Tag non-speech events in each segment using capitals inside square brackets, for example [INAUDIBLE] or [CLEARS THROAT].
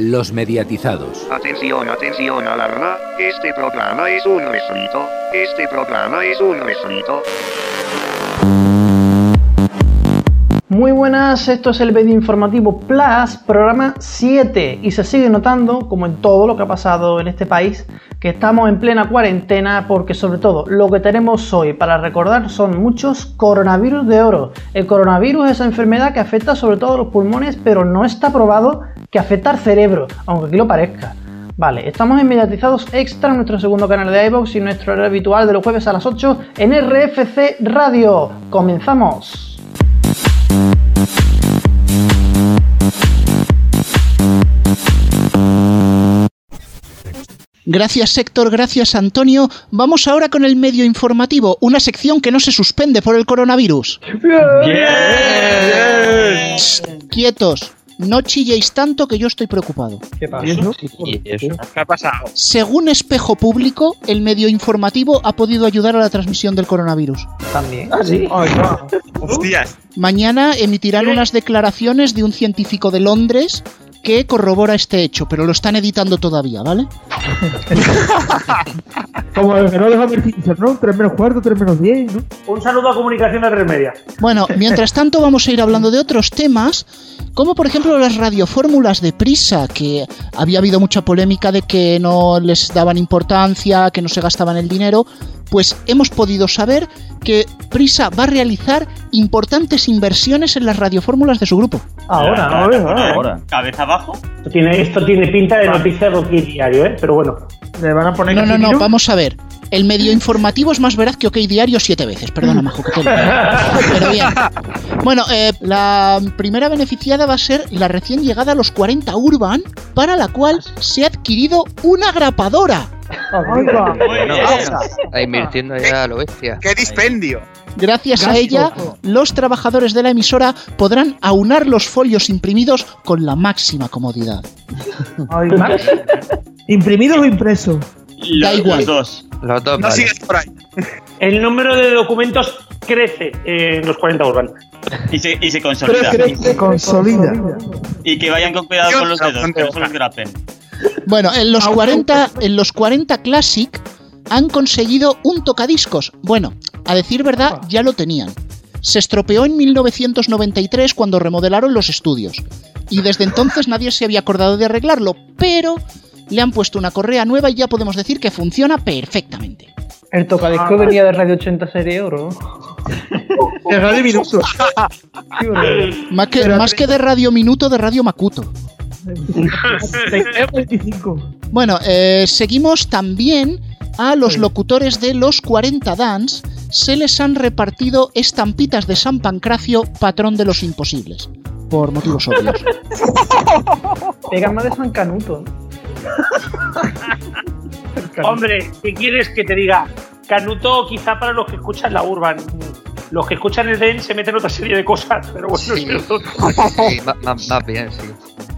Los mediatizados. Atención, atención, alarma. Este programa es un refrito. Este programa es un refrito. Muy buenas, esto es el medio informativo Plus, programa 7, y se sigue notando, como en todo lo que ha pasado en este país, que estamos en plena cuarentena porque sobre todo lo que tenemos hoy para recordar son muchos coronavirus de oro. El coronavirus es esa enfermedad que afecta sobre todo los pulmones, pero no está probado que afecta al cerebro, aunque aquí lo parezca. Vale, estamos en Mediatizados Extra, nuestro segundo canal de iVoox y nuestro horario habitual de los jueves a las 8 en RFC Radio. ¡Comenzamos! Gracias Héctor, gracias Antonio. Vamos ahora con el medio informativo, una sección que no se suspende por el coronavirus. Quietos, no chilléis tanto que yo estoy preocupado. ¿Qué pasa? ¿Qué ha pasado? Según Espejo Público, el medio informativo ha podido ayudar a la transmisión del coronavirus. También. ¿Ah, sí? Hostias. Mañana emitirán unas declaraciones de un científico de Londres que corrobora este hecho, pero lo están editando todavía, ¿vale? [LAUGHS] Como el que no deja ver Simpson, ¿no? 3 menos cuarto, 3 menos 10, ¿no? Un saludo a Comunicación de Remedia. Bueno, [LAUGHS] mientras tanto vamos a ir hablando de otros temas, como por ejemplo las radiofórmulas de Prisa, que había habido mucha polémica de que no les daban importancia, que no se gastaban el dinero, pues hemos podido saber que Prisa va a realizar importantes inversiones en las radiofórmulas de su grupo. Ahora, ahora, Ahora. Cabeza abajo. Esto tiene, esto tiene pinta de noticia de cualquier diario, ¿eh? Pero bueno. Le van a poner No, no, no, vamos a ver. El medio informativo es más veraz que OK Diario siete veces. Perdona, Majo, que te lo- [LAUGHS] Pero bien. Bueno, eh, la primera beneficiada va a ser la recién llegada a los 40 Urban, para la cual se ha adquirido una grapadora. Oiga. Bien. Está invirtiendo ya a lo bestia. ¡Qué dispendio! Gracias a ella, los trabajadores de la emisora podrán aunar los folios imprimidos con la máxima comodidad. Oiga. ¿Imprimidos o impresos? Da igual. Los dos. Los dos, No vale. sigas por ahí. El número de documentos crece en los 40 Urban. Y se, y se consolida. crece, consolida. Y que vayan con cuidado con los dedos, que no se los grapen. Bueno, en los 40, en los 40 Classic han conseguido un tocadiscos. Bueno, a decir verdad, ya lo tenían. Se estropeó en 1993 cuando remodelaron los estudios. Y desde entonces nadie se había acordado de arreglarlo, pero le han puesto una correa nueva y ya podemos decir que funciona perfectamente. El tocadisco venía de Radio 80 Serie Oro. [LAUGHS] El radio minuto. Más que, más que de Radio Minuto, de Radio Macuto. [LAUGHS] 25. Bueno, eh, seguimos también a los locutores de los 40 Dance. Se les han repartido estampitas de San Pancracio, patrón de los imposibles. Por motivos obvios. [LAUGHS] Pega más de San Canuto. Hombre, ¿qué quieres que te diga? Canuto quizá para los que escuchan la Urban. Los que escuchan el DEN se meten otra serie de cosas, pero bueno, Sí. Sí, más bien, sí.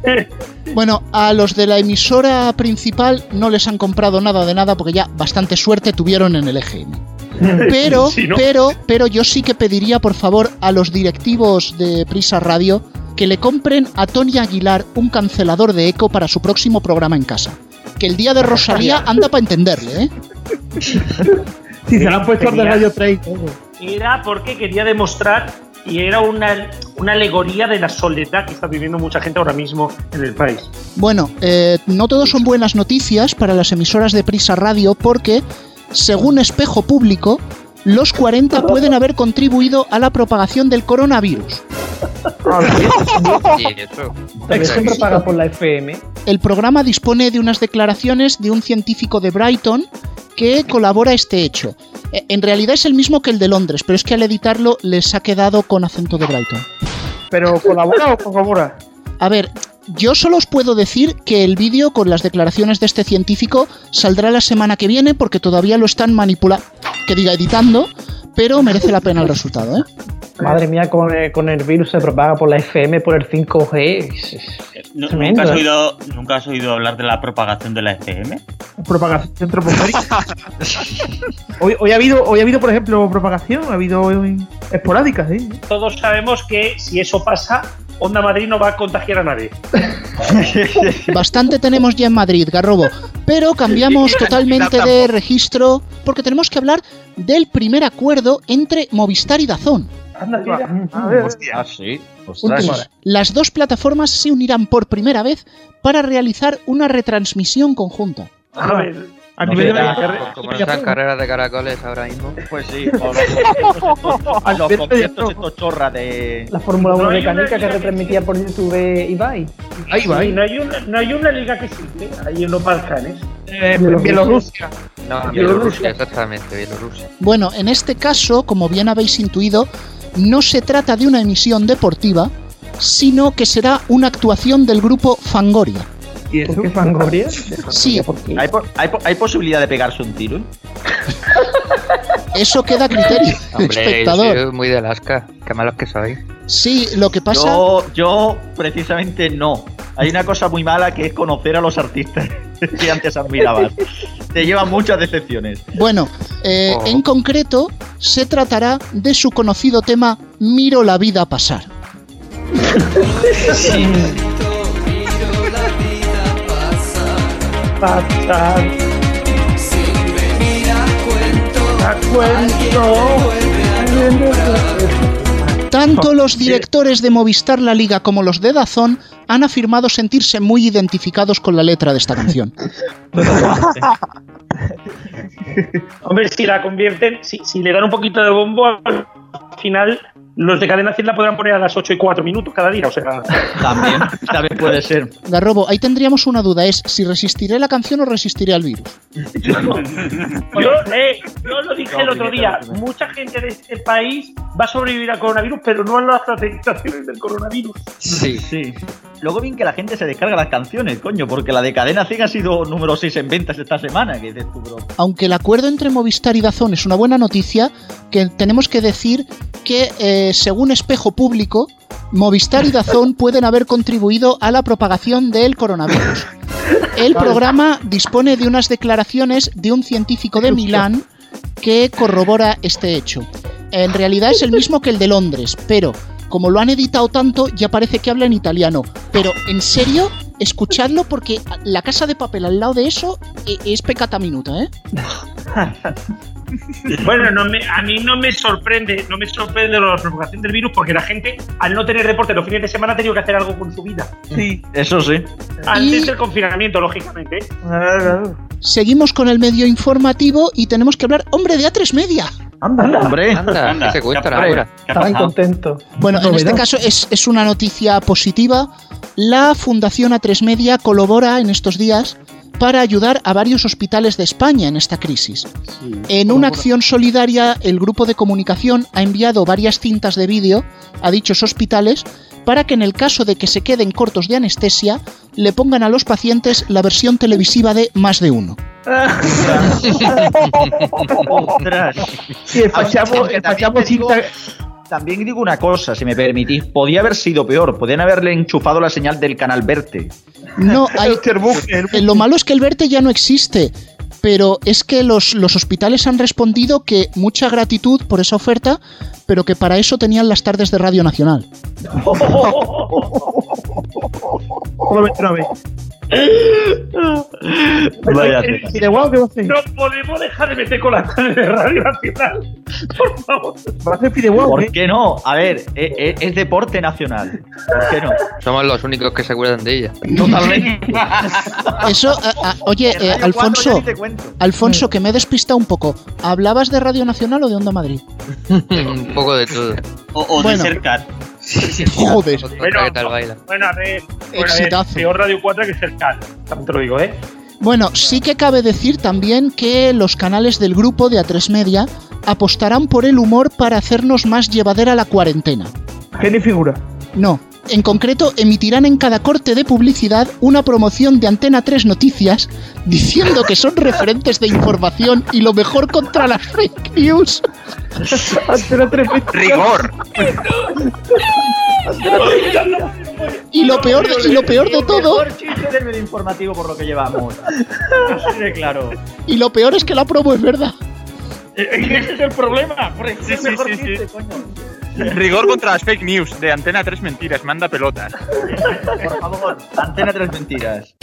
[LAUGHS] Bueno, a los de la emisora principal no les han comprado nada de nada porque ya bastante suerte tuvieron en el EGM. Pero, [LAUGHS] Sí, ¿no? pero, pero yo sí que pediría por favor a los directivos de Prisa Radio que le compren a Tony Aguilar un cancelador de eco para su próximo programa en casa. Que el día de Rosalía anda para entenderle, ¿eh? Si se lo han puesto de Radio 3 y todo. Era porque quería demostrar y era una, una alegoría de la soledad que está viviendo mucha gente ahora mismo en el país. Bueno, eh, no todo son buenas noticias para las emisoras de Prisa Radio porque, según Espejo Público, los 40 pueden haber contribuido a la propagación del coronavirus. [LAUGHS] Paga por la FM. El programa dispone de unas declaraciones de un científico de Brighton que colabora este hecho. Eh, En realidad es el mismo que el de Londres, pero es que al editarlo les ha quedado con acento de Brighton. ¿Pero colabora o colabora? A ver, yo solo os puedo decir que el vídeo con las declaraciones de este científico saldrá la semana que viene porque todavía lo están manipulando, que diga editando, pero merece la pena el resultado, ¿eh? Madre mía, con el, con el virus se propaga por la FM, por el 5G. Es- es No- tremendo, ¿nunca, has ¿eh? oído, ¿Nunca has oído hablar de la propagación de la FM? Propagación antropomórfica. [LAUGHS] hoy, hoy ha habido, hoy ha habido, por ejemplo, propagación, ha habido eh, esporádica, sí. Todos sabemos que si eso pasa, Onda Madrid no va a contagiar a nadie. [LAUGHS] Bastante tenemos ya en Madrid, Garrobo. Pero cambiamos totalmente de registro porque tenemos que hablar del primer acuerdo entre Movistar y Dazón. Anda, mira. A ver, Ah, sí. Ostras. Las dos plataformas se unirán por primera vez para realizar una retransmisión conjunta. A ver. A No nivel de será- carrera- Como no están carreras de caracoles ahora mismo. Pues sí, o los conciertos estos- los conciertos estos chorras de. La Fórmula 1 No una mecánica que retransmitía por YouTube Ibai. Ahí va, no, hay una, no hay una liga que existe ahí en los Balcanes. Eh, Bielorrusia. No, Bielorrusia. Bielorrusia, exactamente, Bielorrusia. Bueno, en este caso, como bien habéis intuido, no se trata de una emisión deportiva, sino que será una actuación del grupo Fangoria. ¿Y eso? ¿Por qué Fangoria? [LAUGHS] Sí, ¿Por qué? ¿Hay, po- hay, po- hay posibilidad de pegarse un tiro? eso queda a criterio [LAUGHS] Hombre, yo espectador. soy muy de Alaska. Qué malos que sois. Sí, lo que pasa... Yo, yo, precisamente no. Hay una cosa muy mala que es conocer a los artistas [LAUGHS] que antes admirabas. Te llevan muchas decepciones. Bueno, eh, Oh. en concreto se tratará de su conocido tema Miro la vida pasar. Pasar. A cuento. Tanto los directores de Movistar La Liga como los de Dazón han afirmado sentirse muy identificados con la letra de esta canción. [LAUGHS] Hombre, si la convierten, si, si le dan un poquito de bombo, al final los de cadena 100 la podrán poner a las 8 y 4 minutos cada día. O sea, También, también puede ser. Garrobo, ahí tendríamos una duda, es si resistiré la canción o resistiré al virus. yo, eh, yo lo dije el otro día. Mucha gente de este país va a sobrevivir al coronavirus, pero no a las afectaciones del coronavirus. Sí. Sí. Luego bien que la gente se descarga las canciones, coño, porque la de Cadena 100 ha sido número 6 en ventas esta semana. Que dices tú, bro. Aunque el acuerdo entre Movistar y Dazón es una buena noticia, que tenemos que decir que, eh, según Espejo Público, Movistar y Dazón [LAUGHS] pueden haber contribuido a la propagación del coronavirus. El programa dispone de unas declaraciones de un científico de Milán que corrobora este hecho. En realidad es el mismo que el de Londres, pero como lo han editado tanto, ya parece que habla en italiano. Pero, en serio, escuchadlo porque la casa de papel al lado de eso e- es pecata minuta, ¿eh? [LAUGHS] Bueno, no me- a mí no me sorprende, no me sorprende la propagación del virus porque la gente, al no tener deporte los fines de semana, ha tenido que hacer algo con su vida. Sí. Eso sí. Antes Y- del confinamiento, lógicamente. Seguimos con el medio informativo y tenemos que hablar, hombre, de A3 Media. Anda, anda. Hombre. Anda, Anda, ¿qué se cuentan hombre. ahora? ¿Qué ha Estaban contentos. Bueno, en este caso es, es una noticia positiva. La Fundación A3 Media colabora en estos días para ayudar a varios hospitales de España en esta crisis. En una acción solidaria, el grupo de comunicación ha enviado varias cintas de vídeo a dichos hospitales para que en el caso de que se queden cortos de anestesia, le pongan a los pacientes la versión televisiva de más de uno. Ostras. Sí, el fachamo, Aunque el también fachamo digo- cinta. También digo una cosa, si me permitís. Podía haber sido peor. Podían haberle enchufado la señal del canal Verte. No, [LAUGHS] hay, Lo malo es que el Verte ya no existe, pero es que los, los hospitales han respondido que mucha gratitud por esa oferta, pero que para eso tenían las tardes de Radio Nacional. [LAUGHS] [LAUGHS] Vaya El Fideuá, ¿qué va a hacer? No podemos dejar de meter con la de Radio Nacional. Por favor. ¿Va a hacer ¿Por qué? qué no? A ver, e- e- es, deporte nacional. ¿Por qué no? Somos los únicos que se acuerdan de ella. Totalmente. [LAUGHS] Eso, a- a- oye, eh, Radio 4 ya Alfonso. Alfonso, que me he despistado un poco. ¿Hablabas de Radio Nacional o de Onda Madrid? [LAUGHS] Un poco de todo. O, o Bueno. de Sercar. Joder, Bueno, que tal baila. Bueno, a ver, bueno, a ver, Exitazo. peor Radio 4 que Cercal. También te lo digo, ¿eh? Bueno, sí que cabe decir también que los canales del grupo de A3 Media apostarán por el humor para hacernos más llevadera la cuarentena. Genio figura. No. En concreto, emitirán en cada corte de publicidad una promoción de Antena 3 Noticias diciendo que son referentes de información y lo mejor contra las fake news. Antena 3 Rigor. Y lo peor de, y lo peor de todo, Mejor chiste del medio informativo por lo que llevamos. [LAUGHS] Así de claro. y lo peor es que la promo es verdad. [LAUGHS] Ese es el problema. Por Sí, sí, mejor sí, sí. chiste, coño. Rigor contra las fake news de Antena 3 Mentiras. Manda pelotas. Por favor, antena tres mentiras.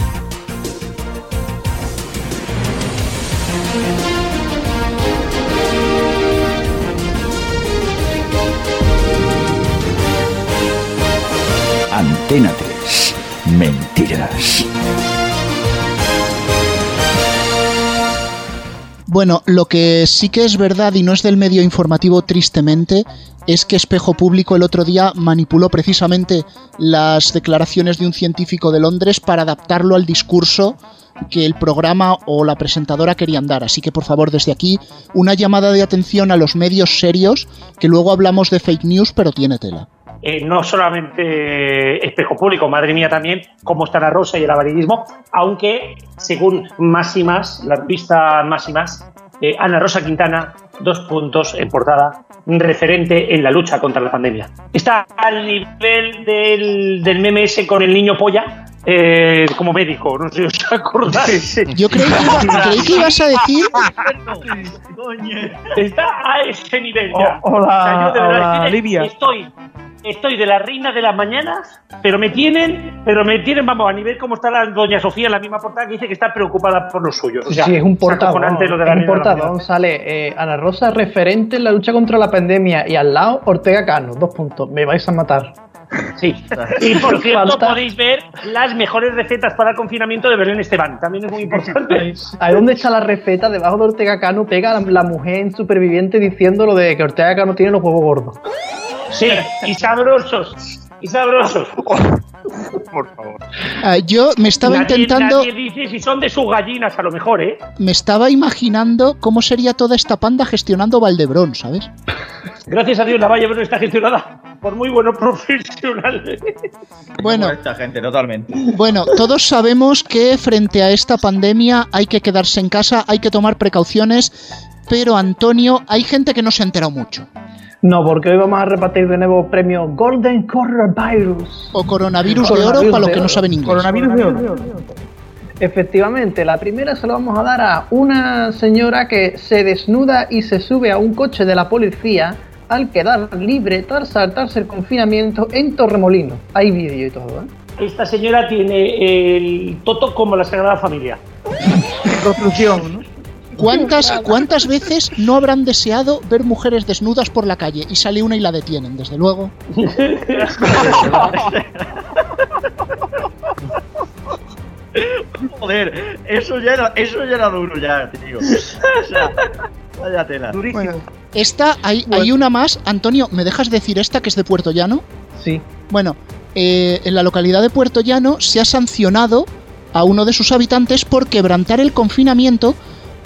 Antena 3. Mentiras. Bueno, lo que sí que es verdad y no es del medio informativo tristemente es que Espejo Público el otro día manipuló precisamente las declaraciones de un científico de Londres para adaptarlo al discurso que el programa o la presentadora querían dar. Así que por favor desde aquí una llamada de atención a los medios serios, que luego hablamos de fake news, pero tiene tela. Eh, no solamente espejo público, madre mía también, cómo está la rosa y el avarillismo, aunque según más y más, la revista más y más, eh, Ana Rosa Quintana, dos puntos en portada, referente en la lucha contra la pandemia. Está al nivel del, del meme ese con el niño polla, eh, como médico, no sé si os acordáis. Yo creí que, iba- creí que ibas a decir Está a ese nivel ya. O- hola, yo de hola, es que Livia. Estoy, estoy de la reina de las mañanas, pero me tienen, pero me tienen, vamos, a nivel como está la doña Sofía en la misma portada que dice que está preocupada por los suyos. O sea, sí, es un portadón. acojonante lo de la es un portadón. Sale eh, Ana Rosa, referente en la lucha contra la pandemia. Y al lado, Ortega Cano. Dos puntos. Me vais a matar. Sí. [LAUGHS] Y por cierto, Falta- podéis ver las mejores recetas para el confinamiento de Belén Esteban. También es muy importante. [LAUGHS] Ahí donde está la receta, debajo de Ortega Cano, pega la, la mujer en superviviente diciendo lo de que Ortega Cano tiene los huevos gordos. Sí, y sabrosos. Y sabrosos. Por favor. Ah, yo me estaba Nadie- intentando, nadie dice si son de sus gallinas, a lo mejor, ¿eh? me estaba imaginando cómo sería toda esta panda gestionando Valdebrón, ¿sabes? Gracias a Dios, la Valle no está gestionada por muy buenos profesionales. Bueno, Esta gente, totalmente. bueno, todos sabemos que frente a esta pandemia hay que quedarse en casa, hay que tomar precauciones, pero Antonio, hay gente que no se ha enterado mucho. No, porque hoy vamos a repartir de nuevo premio Golden Coronavirus. O coronavirus de oro para los que no saben inglés. Coronavirus de oro. Efectivamente, la primera se la vamos a dar a una señora que se desnuda y se sube a un coche de la policía al quedar libre tras saltarse el confinamiento en Torremolino. Hay vídeo y todo, ¿eh? Esta señora tiene el toto como la Sagrada Familia. Construcción, ¿no? ¿Cuántas, ¿Cuántas veces no habrán deseado ver mujeres desnudas por la calle y sale una y la detienen, desde luego? [LAUGHS] Joder, eso ya era, eso ya era duro ya, tío. O sea, vaya tela. Durísimo. Esta, hay, hay una más. Antonio, ¿me dejas decir esta que es de Puerto Llano? Sí. Bueno, eh, en la localidad de Puerto Llano se ha sancionado a uno de sus habitantes por quebrantar el confinamiento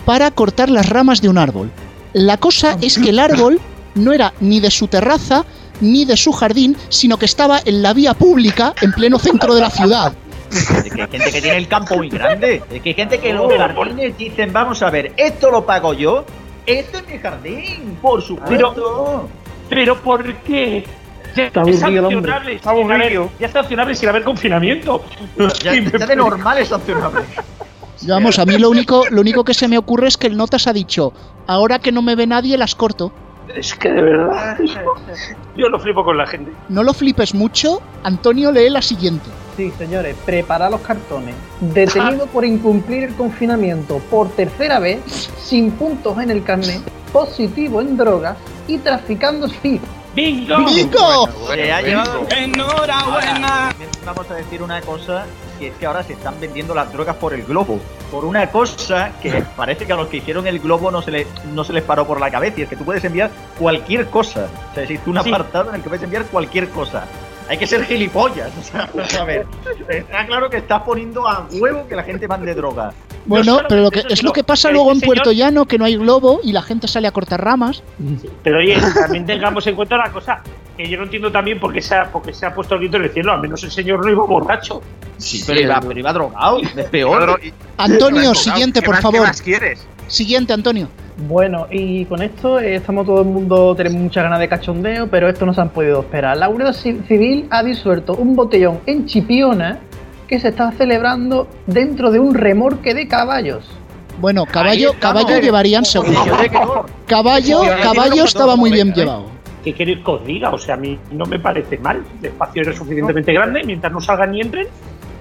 para cortar las ramas de un árbol. La cosa es que el árbol no era ni de su terraza ni de su jardín, sino que estaba en la vía pública en pleno centro de la ciudad. Es que hay gente que tiene el campo muy grande. Es que hay gente que en los jardines dicen, vamos a ver, esto lo pago yo. Este es mi jardín, por supuesto. Pero ¿por qué? Ya Está es aburrido el hombre. sancionable Está aburrido. ya es sancionable sin haber confinamiento. Ya, ya de normal es sancionable. [LAUGHS] Vamos, a mí lo único, lo único que se me ocurre es que el Notas ha dicho, ahora que no me ve nadie, las corto. Es que de verdad. Yo lo flipo con la gente. No lo flipes mucho, Antonio lee la siguiente. Sí, señores, prepara los cartones. Detenido [LAUGHS] por incumplir el confinamiento por tercera vez, sin puntos en el carnet, positivo en drogas y traficando speed. ¡Bingo! ¡Bingo! Se ha llevado. Enhorabuena. Vamos a decir una cosa, que es que ahora se están vendiendo las drogas por el globo. Por una cosa que [LAUGHS] parece que a los que hicieron el globo no se les, no se les paró por la cabeza. Y es que tú puedes enviar cualquier cosa. O sea, existe un Sí. apartado en el que puedes enviar cualquier cosa. Hay que ser gilipollas. O sea, a ver. [LAUGHS] Está claro que estás poniendo a huevo que la gente mande droga. Bueno, pero lo que, eso, es lo que pasa luego en Puerto Llano, que no hay globo y la gente sale a cortar ramas. Pero oye, también tengamos en cuenta una cosa, que yo no entiendo también por qué se ha, por qué se ha puesto el grito en el cielo, al menos el señor no iba borracho. Sí, pero, iba, pero iba drogado. [LAUGHS] Es peor. Antonio, ¿qué siguiente, más- por ¿Qué favor. más quieres? Siguiente, Antonio. Bueno, y con esto eh, estamos todo el mundo, tenemos muchas ganas de cachondeo, pero esto no se han podido esperar. La Guardia Ci- Civil ha disuelto un botellón en Chipiona que se está celebrando dentro de un remorque de caballos. Bueno, caballo, caballo llevarían seguro. Caballo, caballo estaba muy bien llevado. ¿Qué queréis que os diga? O sea, a mí no me parece mal. El espacio era suficientemente grande mientras no salgan ni entren.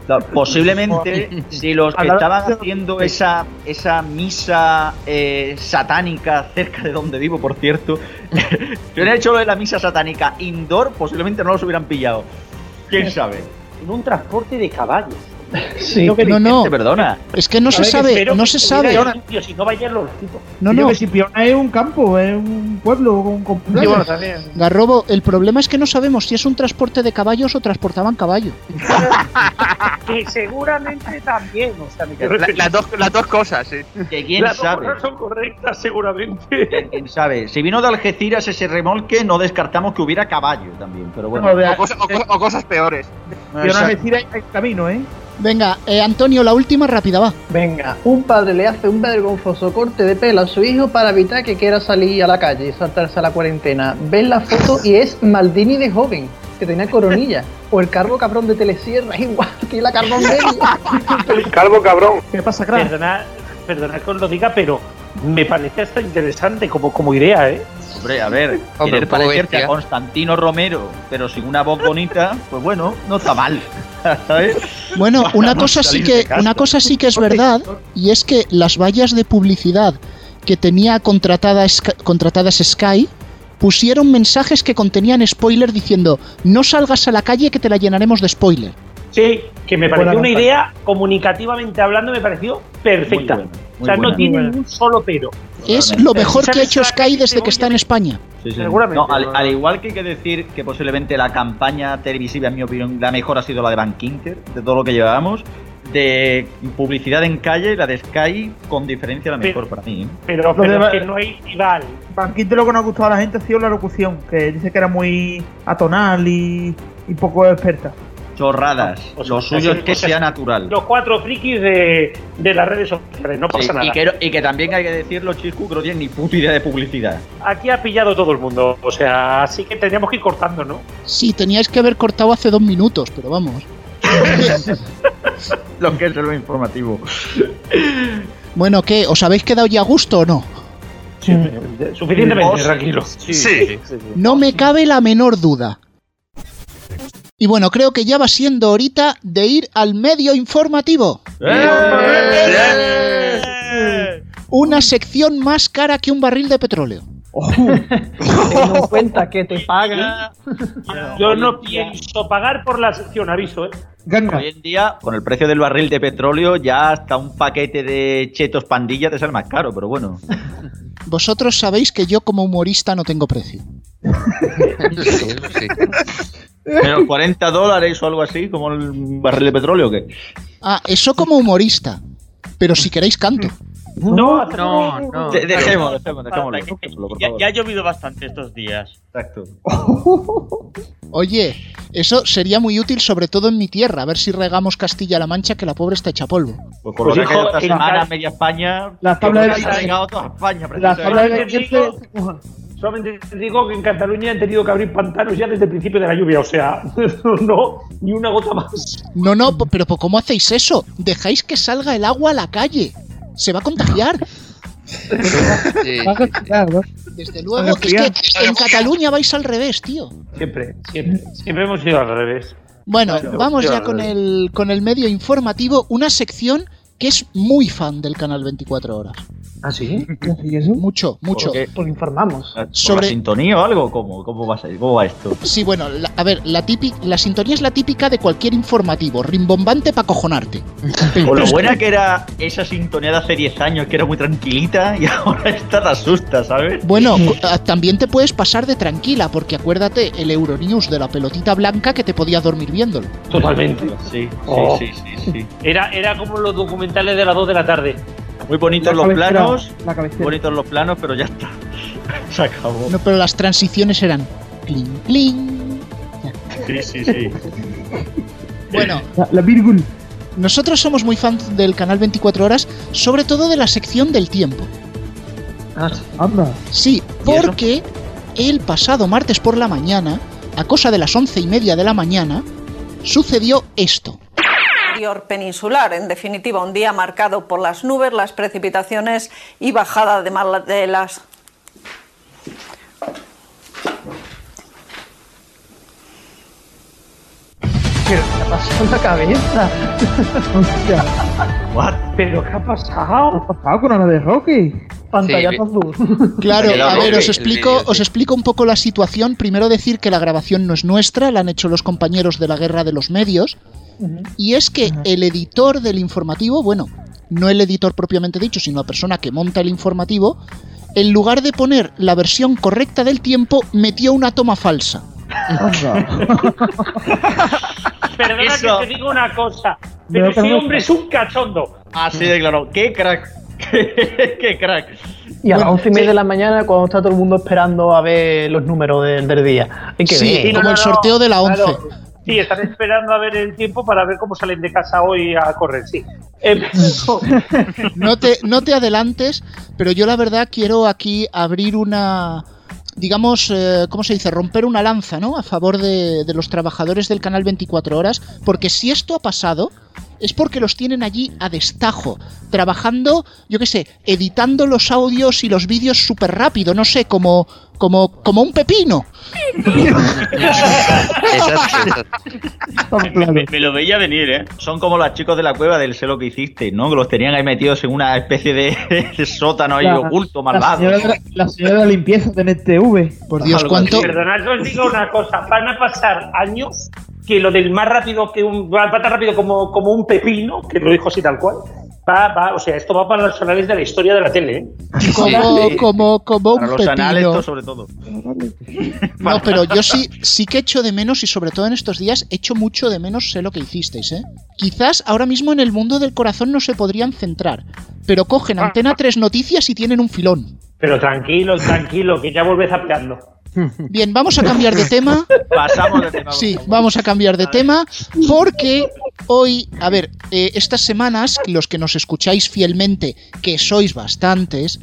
No, posiblemente si los que estaban haciendo esa, esa misa eh, satánica cerca de donde vivo, por cierto, [LAUGHS] si hubieran hecho lo de la misa satánica indoor, posiblemente no los hubieran pillado. ¿Quién sabe? En un transporte de caballos. Sí. No, que No, no. te perdona. Es que no se ver, sabe, no se sabe. Si no vayan los tipos. No, Yo no. que si Piona es un campo, es un pueblo con, con Sí, bueno, también. Garrobo, el problema es que no sabemos si es un transporte de caballos o transportaban caballo. [LAUGHS] Que seguramente también. O sea, La- las, dos, las dos cosas, sí. Que quién Las dos sabe. cosas son correctas, seguramente. ¿Quién sabe? Si vino de Algeciras ese remolque, no descartamos que hubiera caballo también. Pero bueno. O, cosa- o co- o cosas peores. Piona hay, hay camino, ¿eh? Venga, eh, Antonio, la última rápida, va. Venga, un padre le hace un vergonzoso corte de pelo a su hijo para evitar que quiera salir a la calle y saltarse a la cuarentena. Ven la foto y es Maldini de joven, que tenía coronilla. O el cargo cabrón de Telesierra, [LAUGHS] igual que la carbón medio. Calvo cabrón. ¿Qué pasa, crack? Perdonad, perdonad que os lo diga, pero me parece hasta interesante como, como idea, ¿eh? Hombre, a ver, Hombre, querer parecerte bestia. a Constantino Romero, pero sin una voz bonita, pues bueno, no está mal. [LAUGHS] ¿Sabes? Bueno, una cosa sí que una cosa sí que es verdad y es que las vallas de publicidad que tenía contratada Sky- contratadas Sky pusieron mensajes que contenían spoiler diciendo no salgas a la calle que te la llenaremos de spoiler. Sí, que me pareció una idea, comunicativamente hablando, me pareció perfecta. Muy buena, muy o sea, buena. no tiene ningún solo pero. Es lo mejor que ha ¿Sabes hecho Sky desde que está en España. Sí, sí. Seguramente. No, al, al igual que hay que decir que posiblemente la campaña televisiva, en mi opinión, la mejor ha sido la de Van Kinter, de todo lo que llevábamos. De publicidad en calle, la de Sky, con diferencia, la mejor para mí. ¿eh? Pero, pero es que no hay rival. Banquinte lo que nos ha gustado a la gente ha sido la locución, que dice que era muy atonal y, y poco experta. Chorradas. O sea, Lo suyo es que sea, natural. Los cuatro frikis de, de las redes sociales, no Sí, pasa nada. y, que, y que también hay que decirlo, Chiscu, que no tienen ni puta idea de publicidad. Aquí ha pillado todo el mundo, o sea, así que tendríamos que ir cortando, ¿no? Sí, teníais que haber cortado hace dos minutos, pero vamos. [LAUGHS] Lo que es lo informativo. Bueno, ¿qué? ¿Os habéis quedado ya a gusto o no? Suficientemente, Sí. tranquilo. Sí. No me cabe la menor duda. Y bueno, creo que ya va siendo ahorita de ir al medio informativo. Una sección más cara que un barril de petróleo. [LAUGHS] Teniendo en cuenta que te pagan. Yo no pienso pagar por la sección, aviso, ¿eh? Ganga. Hoy en día, con el precio del barril de petróleo, ya hasta un paquete de chetos pandilla te sale más caro, pero bueno. Vosotros sabéis que yo como humorista no tengo precio. [LAUGHS] Sí, sí. Pero 40 dólares o algo así, como el barril de petróleo, ¿o qué? Ah, eso como humorista. Pero si queréis canto. No, No, no. De- dejemos, dejemos, dejémoslo. Por ya, ya ha llovido bastante estos días. Exacto. [LAUGHS] Oye, eso sería muy útil sobre todo en mi tierra, a ver si regamos Castilla-La Mancha que la pobre está hecha polvo. Pues con Pues, lo hijo, cal- media España. Las tablas de- España, Las precisamente. tablas de digo- Solamente te digo que en Cataluña han tenido que abrir pantanos ya desde el principio de la lluvia, o sea, [LAUGHS] no, ni una gota más. No, no, pero ¿cómo hacéis eso? Dejáis que salga el agua a la calle. Se va a contagiar. [LAUGHS] Sí, Vas a ¿no? Desde luego, es que en Cataluña vais al revés, tío. Siempre, siempre, siempre hemos ido al revés. Bueno, Claro, vamos ya con el, con el medio informativo, una sección que es muy fan del canal 24 horas. ¿Ah, sí? ¿Y eso? Mucho, mucho. ¿Por qué? Porque informamos. ¿Por Sobre- la sintonía o algo? ¿Cómo, cómo, va, a ser? ¿Cómo va esto? Sí, bueno, la- a ver, la, típica, la sintonía es la típica de cualquier informativo, rimbombante para cojonarte. [LAUGHS] O lo buena que era esa sintonía de hace 10 años, que era muy tranquilita, y [LAUGHS] ahora esta te asusta, ¿sabes? Bueno, ah, también te puedes pasar de tranquila, porque acuérdate el Euronews de la pelotita blanca que te podías dormir viéndolo. Totalmente. Sí, sí, Oh. sí, sí, sí. [LAUGHS] Era, era como los documentales de las 2 de la tarde. Muy bonitos La los planos, bonitos los planos, pero ya está. [LAUGHS] Se acabó. No, pero las transiciones eran cling, cling. Sí, sí, sí. [LAUGHS] Bueno, La, la Virgul. nosotros somos muy fans del canal 24 horas, sobre todo de la sección del tiempo. Anda. Sí, porque el pasado martes por la mañana, a cosa de las once y media de la mañana, sucedió esto interior peninsular. En definitiva, un día marcado por las nubes, las precipitaciones y bajada de, mal, de las ¿Pero qué ha pasado en la cabeza? What? ¿Pero qué ha pasado? ¿Qué ha pasado con Ana de Rocky? Pantallazo sí, azul. [LAUGHS] Claro, a ver, os explico, os explico un poco la situación. Primero decir que la grabación no es nuestra, la han hecho los compañeros de la Guerra de los Medios. Y es que el editor del informativo, bueno, no el editor propiamente dicho, sino la persona que monta el informativo, en lugar de poner la versión correcta del tiempo, metió una toma falsa. [LAUGHS] Perdona Eso. que te diga una cosa. Pero que ese no- hombre es un cachondo. Así de claro. ¡Qué crack! [LAUGHS] ¡Qué crack! Y a las once y media sí. de la mañana, cuando está todo el mundo esperando a ver los números del, del día. Hay que Sí, ver. como el sorteo de la 11. Sí, están esperando a ver el tiempo para ver cómo salen de casa hoy a correr, sí. [LAUGHS] No te, no te adelantes, pero yo la verdad quiero aquí abrir una, digamos, eh, ¿cómo se dice? Romper una lanza, ¿no? A favor de, de los trabajadores del canal 24 horas, porque si esto ha pasado, es porque los tienen allí a destajo, trabajando, yo qué sé, editando los audios y los vídeos súper rápido, no sé, como, como, como un pepino. Exacto, exacto. Me, me lo veía venir, ¿eh? Son como los chicos de la cueva del sé lo que hiciste, ¿no? Que los tenían ahí metidos en una especie de, [LAUGHS] de sótano ahí La- oculto, La malvado. señora, la, señora de la limpieza de NTV. Por Dios, cuánto, Perdonad, os digo una cosa, van a pasar años que lo del más rápido que un va va tan rápido como, como un pepino, que lo dijo así tal cual. Va, va, o sea, esto va para los anales de la historia de la tele, ¿eh? como, Sí. como, como Para un los anales, sobre todo. [LAUGHS] No, pero yo sí, sí que echo de menos y sobre todo en estos días echo mucho de menos sé lo que hicisteis, ¿eh? Quizás ahora mismo en el mundo del corazón no se podrían centrar, pero cogen Antena 3 Noticias y tienen un filón. Pero tranquilo, tranquilo, que ya vuelve zapeando. Bien, vamos a cambiar de tema. Pasamos de tema. Sí, vamos a cambiar de tema porque hoy, a ver, eh, estas semanas, los que nos escucháis fielmente, que sois bastantes,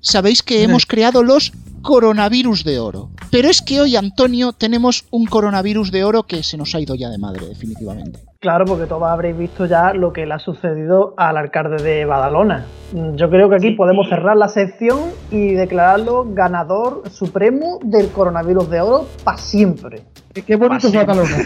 sabéis que hemos creado los coronavirus de oro. Pero es que hoy, Antonio, tenemos un coronavirus de oro que se nos ha ido ya de madre, definitivamente. Claro, porque todos habréis visto ya lo que le ha sucedido al alcalde de Badalona. Mm, Yo creo que aquí podemos cerrar la sección y declararlo ganador supremo del coronavirus de oro para siempre. Qué bonito es. Badalona.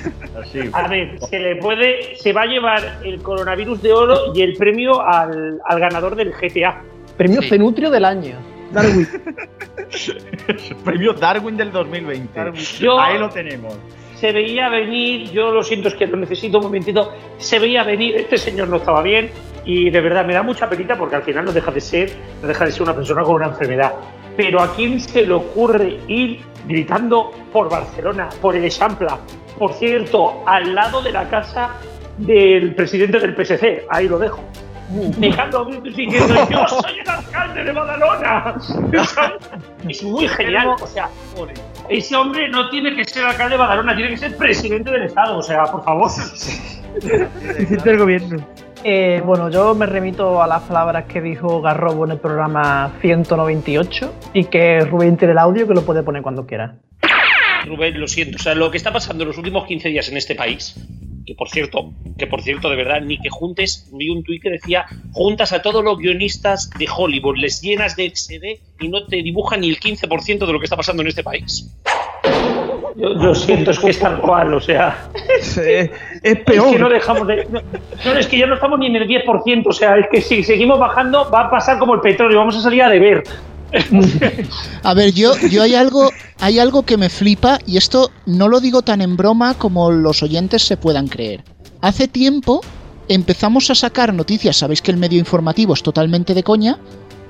A ver, se le puede, se va a llevar el coronavirus de oro y el premio al, al ganador del GTA. Premio Sí. Cenutrio del año. Darwin. [LAUGHS] Premio Darwin del 2020. Yo- Ahí lo tenemos. Se veía venir, yo lo siento, es que lo necesito un momentito. Se veía venir, este señor no estaba bien y de verdad me da mucha penita porque al final no deja de ser, no deja de ser una persona con una enfermedad. Pero a quién se le ocurre ir gritando por Barcelona, por el Echampla, por cierto, al lado de la casa del presidente del PSC, ahí lo dejo. Dejando diciendo yo soy el alcalde de Badalona. [LAUGHS] es muy genial, o sea, ese hombre no tiene que ser alcalde de Badalona, tiene que ser presidente del Estado, o sea, por favor. Presidente del gobierno. Eh, bueno, yo me remito a las palabras que dijo Garrobo en el programa 198 y que Rubén tiene el audio que lo puede poner cuando quiera. Rubén, lo siento, o sea, lo que está pasando en los últimos 15 días en este país, que por cierto, que por cierto, de verdad, ni que juntes, vi un tuit que decía, juntas a todos los guionistas de Hollywood, les llenas de XD y no te dibujan ni el 15% de lo que está pasando en este país. Yo, lo siento, es que es tal cual, o sea, Es, es es peor. que no dejamos de... No, no, es que ya no estamos ni en el 10%, o sea, es que si seguimos bajando va a pasar como el petróleo, vamos a salir a deber. [LAUGHS] A ver, yo, yo hay algo, hay algo que me flipa y esto no lo digo tan en broma como los oyentes se puedan creer. Hace tiempo empezamos a sacar noticias, sabéis que el medio informativo es totalmente de coña,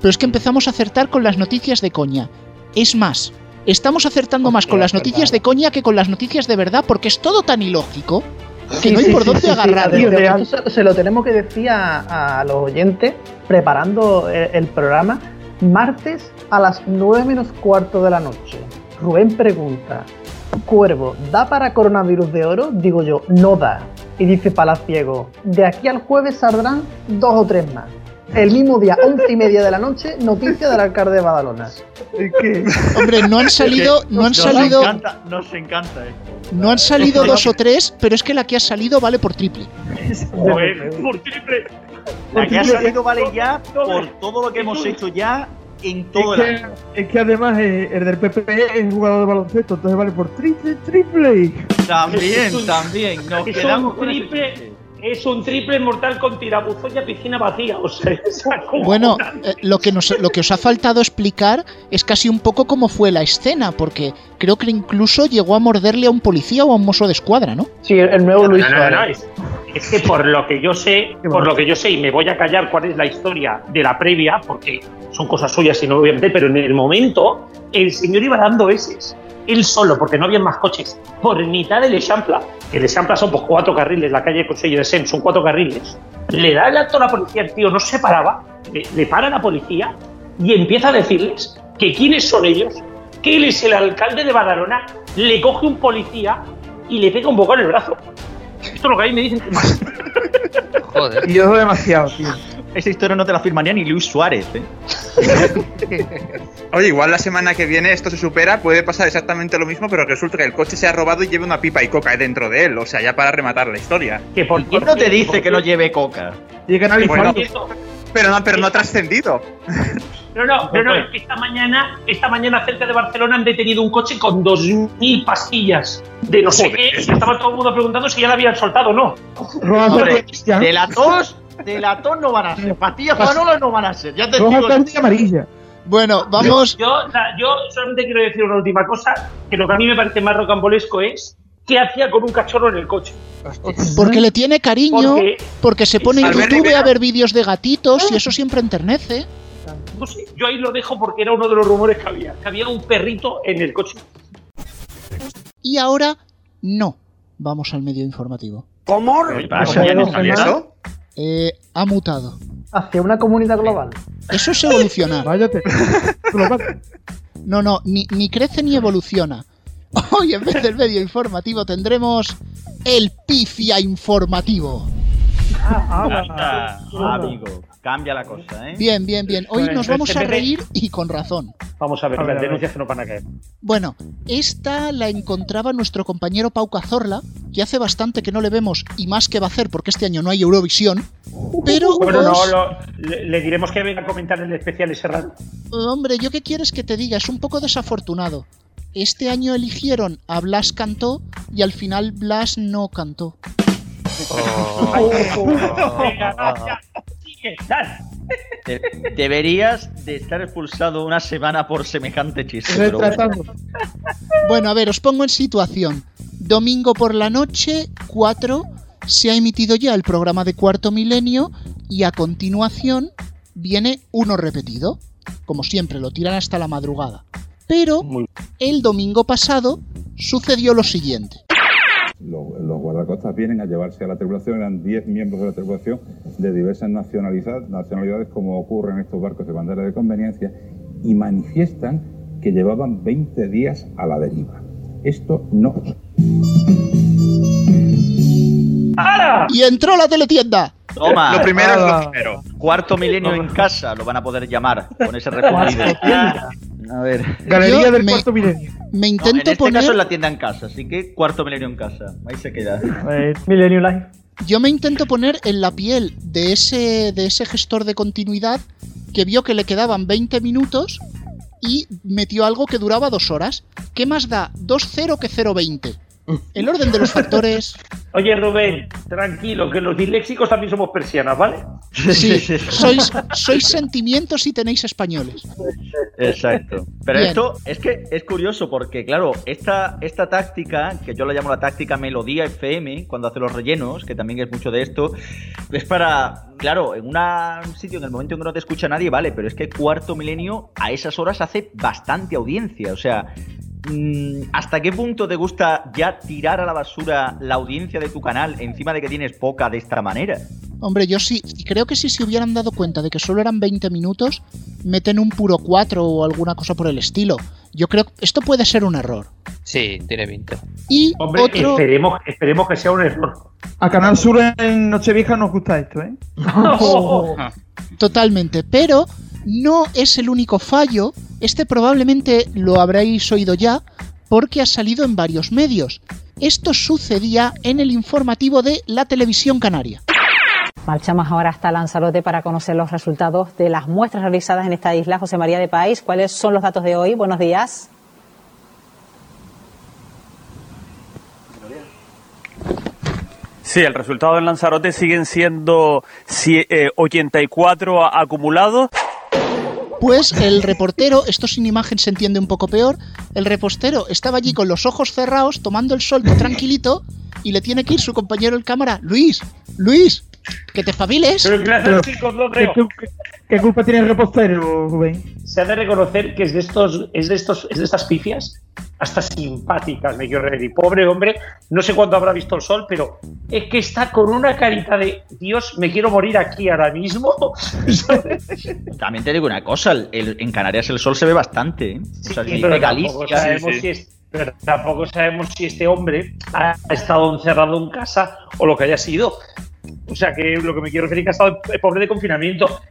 pero es que empezamos a acertar con las noticias de coña. Es más, estamos acertando más con las noticias de coña que con las noticias de verdad porque es todo tan ilógico que no hay por dónde esto se, se lo tenemos que decir a, a los oyentes preparando el, el programa martes a las 9 menos cuarto de la noche. Rubén pregunta, Cuervo, ¿da para coronavirus de oro? Digo yo, no da. Y dice Palaciego, de aquí al jueves saldrán dos o tres más. El mismo día, once y media de la noche, noticia del alcalde de Badalona. Hombre, no han salido, no han Nos salido, encanta, nos encanta esto. no han salido dos o tres, pero es que la que ha salido vale por triple. Joder, por triple. La que ha salido vale ya por todo lo que hemos hecho ya en todo Es el que, año. es que además eh, el del PP es jugador de baloncesto, entonces vale por triple, triple. También, [LAUGHS] también. Nos quedamos un con ese triple. Es un triple mortal con tirabuzón y a piscina vacía. O sea, [LAUGHS] es acojonante. Bueno, eh, lo, que nos, lo que os ha faltado explicar es casi un poco cómo fue la escena, porque creo que incluso llegó a morderle a un policía o a un mozo de escuadra, ¿no? Sí, el, nuevo Luis no, no, no, Suárez. es, es que por lo que yo sé, por lo que yo sé, y me voy a callar cuál es la historia de la previa, porque son cosas suyas y no me voy a meter, pero en el momento el señor iba dando eses, él solo, porque no había más coches, por mitad del Echampla, que el Echampla son pues cuatro carriles, la calle Consejo de Sen son cuatro carriles, le da el acto a la policía, el tío no se paraba, le, le para la policía y empieza a decirles que quiénes son ellos, que él es el alcalde de Badalona, le coge un policía y le pega un bocado en el brazo. Esto es lo que a mí me dicen. [LAUGHS] Joder. Y yo demasiado, tío. Esa historia no te la firmaría ni Luis Suárez, ¿eh? [LAUGHS] Oye, igual la semana que viene esto se supera, puede pasar exactamente lo mismo, pero resulta que el coche se ha robado y lleva una pipa y coca dentro de él. O sea, ya para rematar la historia. Que por ¿Quién no te dice que no lleve coca? Que analizarlo. Bueno. Pero no, pero no ha trascendido. [LAUGHS] No, no, no, no, es que esta mañana, esta mañana cerca de Barcelona han detenido un coche con 2.000 pastillas de no sé Joder. qué. Y estaba todo el mundo preguntando si ya la habían soltado o no. Hombre, de la tos, de la tos no van a ser. Pastillas Manolo no van a ser. Ya te digo. verde y amarilla. Bueno, vamos. Yo, solamente quiero decir una última cosa, que lo que a mí me parece más rocambolesco es qué hacía con un cachorro en el coche. Porque le tiene cariño, Porque- porque se pone en YouTube a ver vídeos de gatitos y eso siempre enternece. No sé, yo ahí lo dejo porque era uno de los rumores que había, que había un perrito en el coche. Y ahora no. Vamos al medio informativo. ¿Qué pasa? ¿Ya no Eh, ha mutado. Hacia una comunidad global. Eso es evolucionar. Váyate. Global. No, no, ni, ni crece ni evoluciona. [LAUGHS] Hoy en vez del medio informativo tendremos el pifia informativo. Anda. Amigo, cambia la cosa, ¿eh? Bien, bien, bien. Hoy nos vamos a reír y con razón. Vamos a ver, A ver, las denuncias que no van a caer. Bueno, esta la encontraba nuestro compañero Pau Cazorla, que hace bastante que no le vemos y más que va a hacer porque este año no hay Eurovisión. Pero, Bueno, no, lo- le, le diremos que venga a comentar el especial ese rato. hombre, yo qué quieres que te diga, es un poco desafortunado. Este año eligieron a Blas cantó y al final Blas no cantó. [LAUGHS] [LAUGHS] De- deberías de estar expulsado una semana por semejante chiste. pero bueno. Retratando. Bueno, a ver, os pongo en situación. Domingo por la noche, 4, se ha emitido ya el programa de Cuarto Milenio y a continuación viene uno repetido. Como siempre, lo tiran hasta la madrugada. Pero el domingo pasado sucedió lo siguiente. Los, los guardacostas vienen a llevarse a la tripulación, eran 10 miembros de la tripulación de diversas nacionalidades, nacionalidades como ocurre en estos barcos de bandera de conveniencia, y manifiestan que llevaban 20 días a la deriva. Esto no. ¡Hala! Y entró la teletienda. Toma, Lo primero es Ah. lo primero. cuarto milenio en casa, lo van a poder llamar con ese [LAUGHS] respondido. A ver. Galería Yo del me- cuarto milenio. Me No, en intento este poner. caso es la tienda en casa, así que cuarto milenio en casa. Ahí se queda. Eh, Millennium Life. Yo me intento poner en la piel de ese, de ese gestor de continuidad que vio que le quedaban 20 minutos y metió algo que duraba dos horas. ¿Qué más da 2.0 que 0.20? El orden de los factores. [LAUGHS] Oye, Rubén, tranquilo, que los disléxicos también somos persianas, ¿vale? Sí, [LAUGHS] sois, sois sentimientos y tenéis españoles. Exacto. Pero Bien. esto es que es curioso porque, claro, esta, esta táctica, que yo la llamo la táctica melodía FM, cuando hace los rellenos, que también es mucho de esto, es para, claro, en una- un sitio en el momento en que no te escucha nadie, vale, pero es que cuarto milenio a esas horas hace bastante audiencia. O sea, ¿hasta qué punto te gusta ya tirar a la basura la audiencia de tu canal encima de que tienes poca de esta manera? Hombre, yo sí, y creo que si se hubieran dado cuenta de que solo eran 20 minutos, meten un puro 4 o alguna cosa por el estilo. Yo creo que esto puede ser un error. Sí, tiene pinta. Y Hombre, otro. esperemos, esperemos que sea un error. A Canal Sur en Nochevieja nos gusta esto, ¿eh? [LAUGHS] [LAUGHS] Totalmente, pero no es el único fallo. Este probablemente lo habréis oído ya porque ha salido en varios medios. Esto sucedía en el informativo de la televisión canaria. Marchamos ahora hasta Lanzarote para conocer los resultados de las muestras realizadas en esta isla. José María de País, ¿cuáles son los datos de hoy? Buenos días. Sí, el resultado en Lanzarote siguen siendo si- eh, 84 a- acumulados. Pues el reportero, esto sin imagen se entiende un poco peor, el reportero estaba allí con los ojos cerrados, tomando el sol tranquilito, y le tiene que ir su compañero el cámara, Luis, Luis, que te espabiles. Pero gracias, Pero, chicos, no ¿Qué, creo. qué- qué culpa tiene el repostero, Rubén? Se ha de reconocer que es de estos, es de estos, es de estas pifias hasta simpáticas, me quiero referir. Pobre hombre, no sé cuándo habrá visto el sol, pero es que está con una carita de Dios, me quiero morir aquí ahora mismo. [LAUGHS] También te digo una cosa, el- el- en Canarias el sol se ve bastante. ¿eh? O sea, si pero Galicia, sabemos si es- pero tampoco sabemos si este hombre ha estado encerrado en casa o lo que haya sido. O sea, que lo que me quiero referir es que ha estado pobre de confinamiento.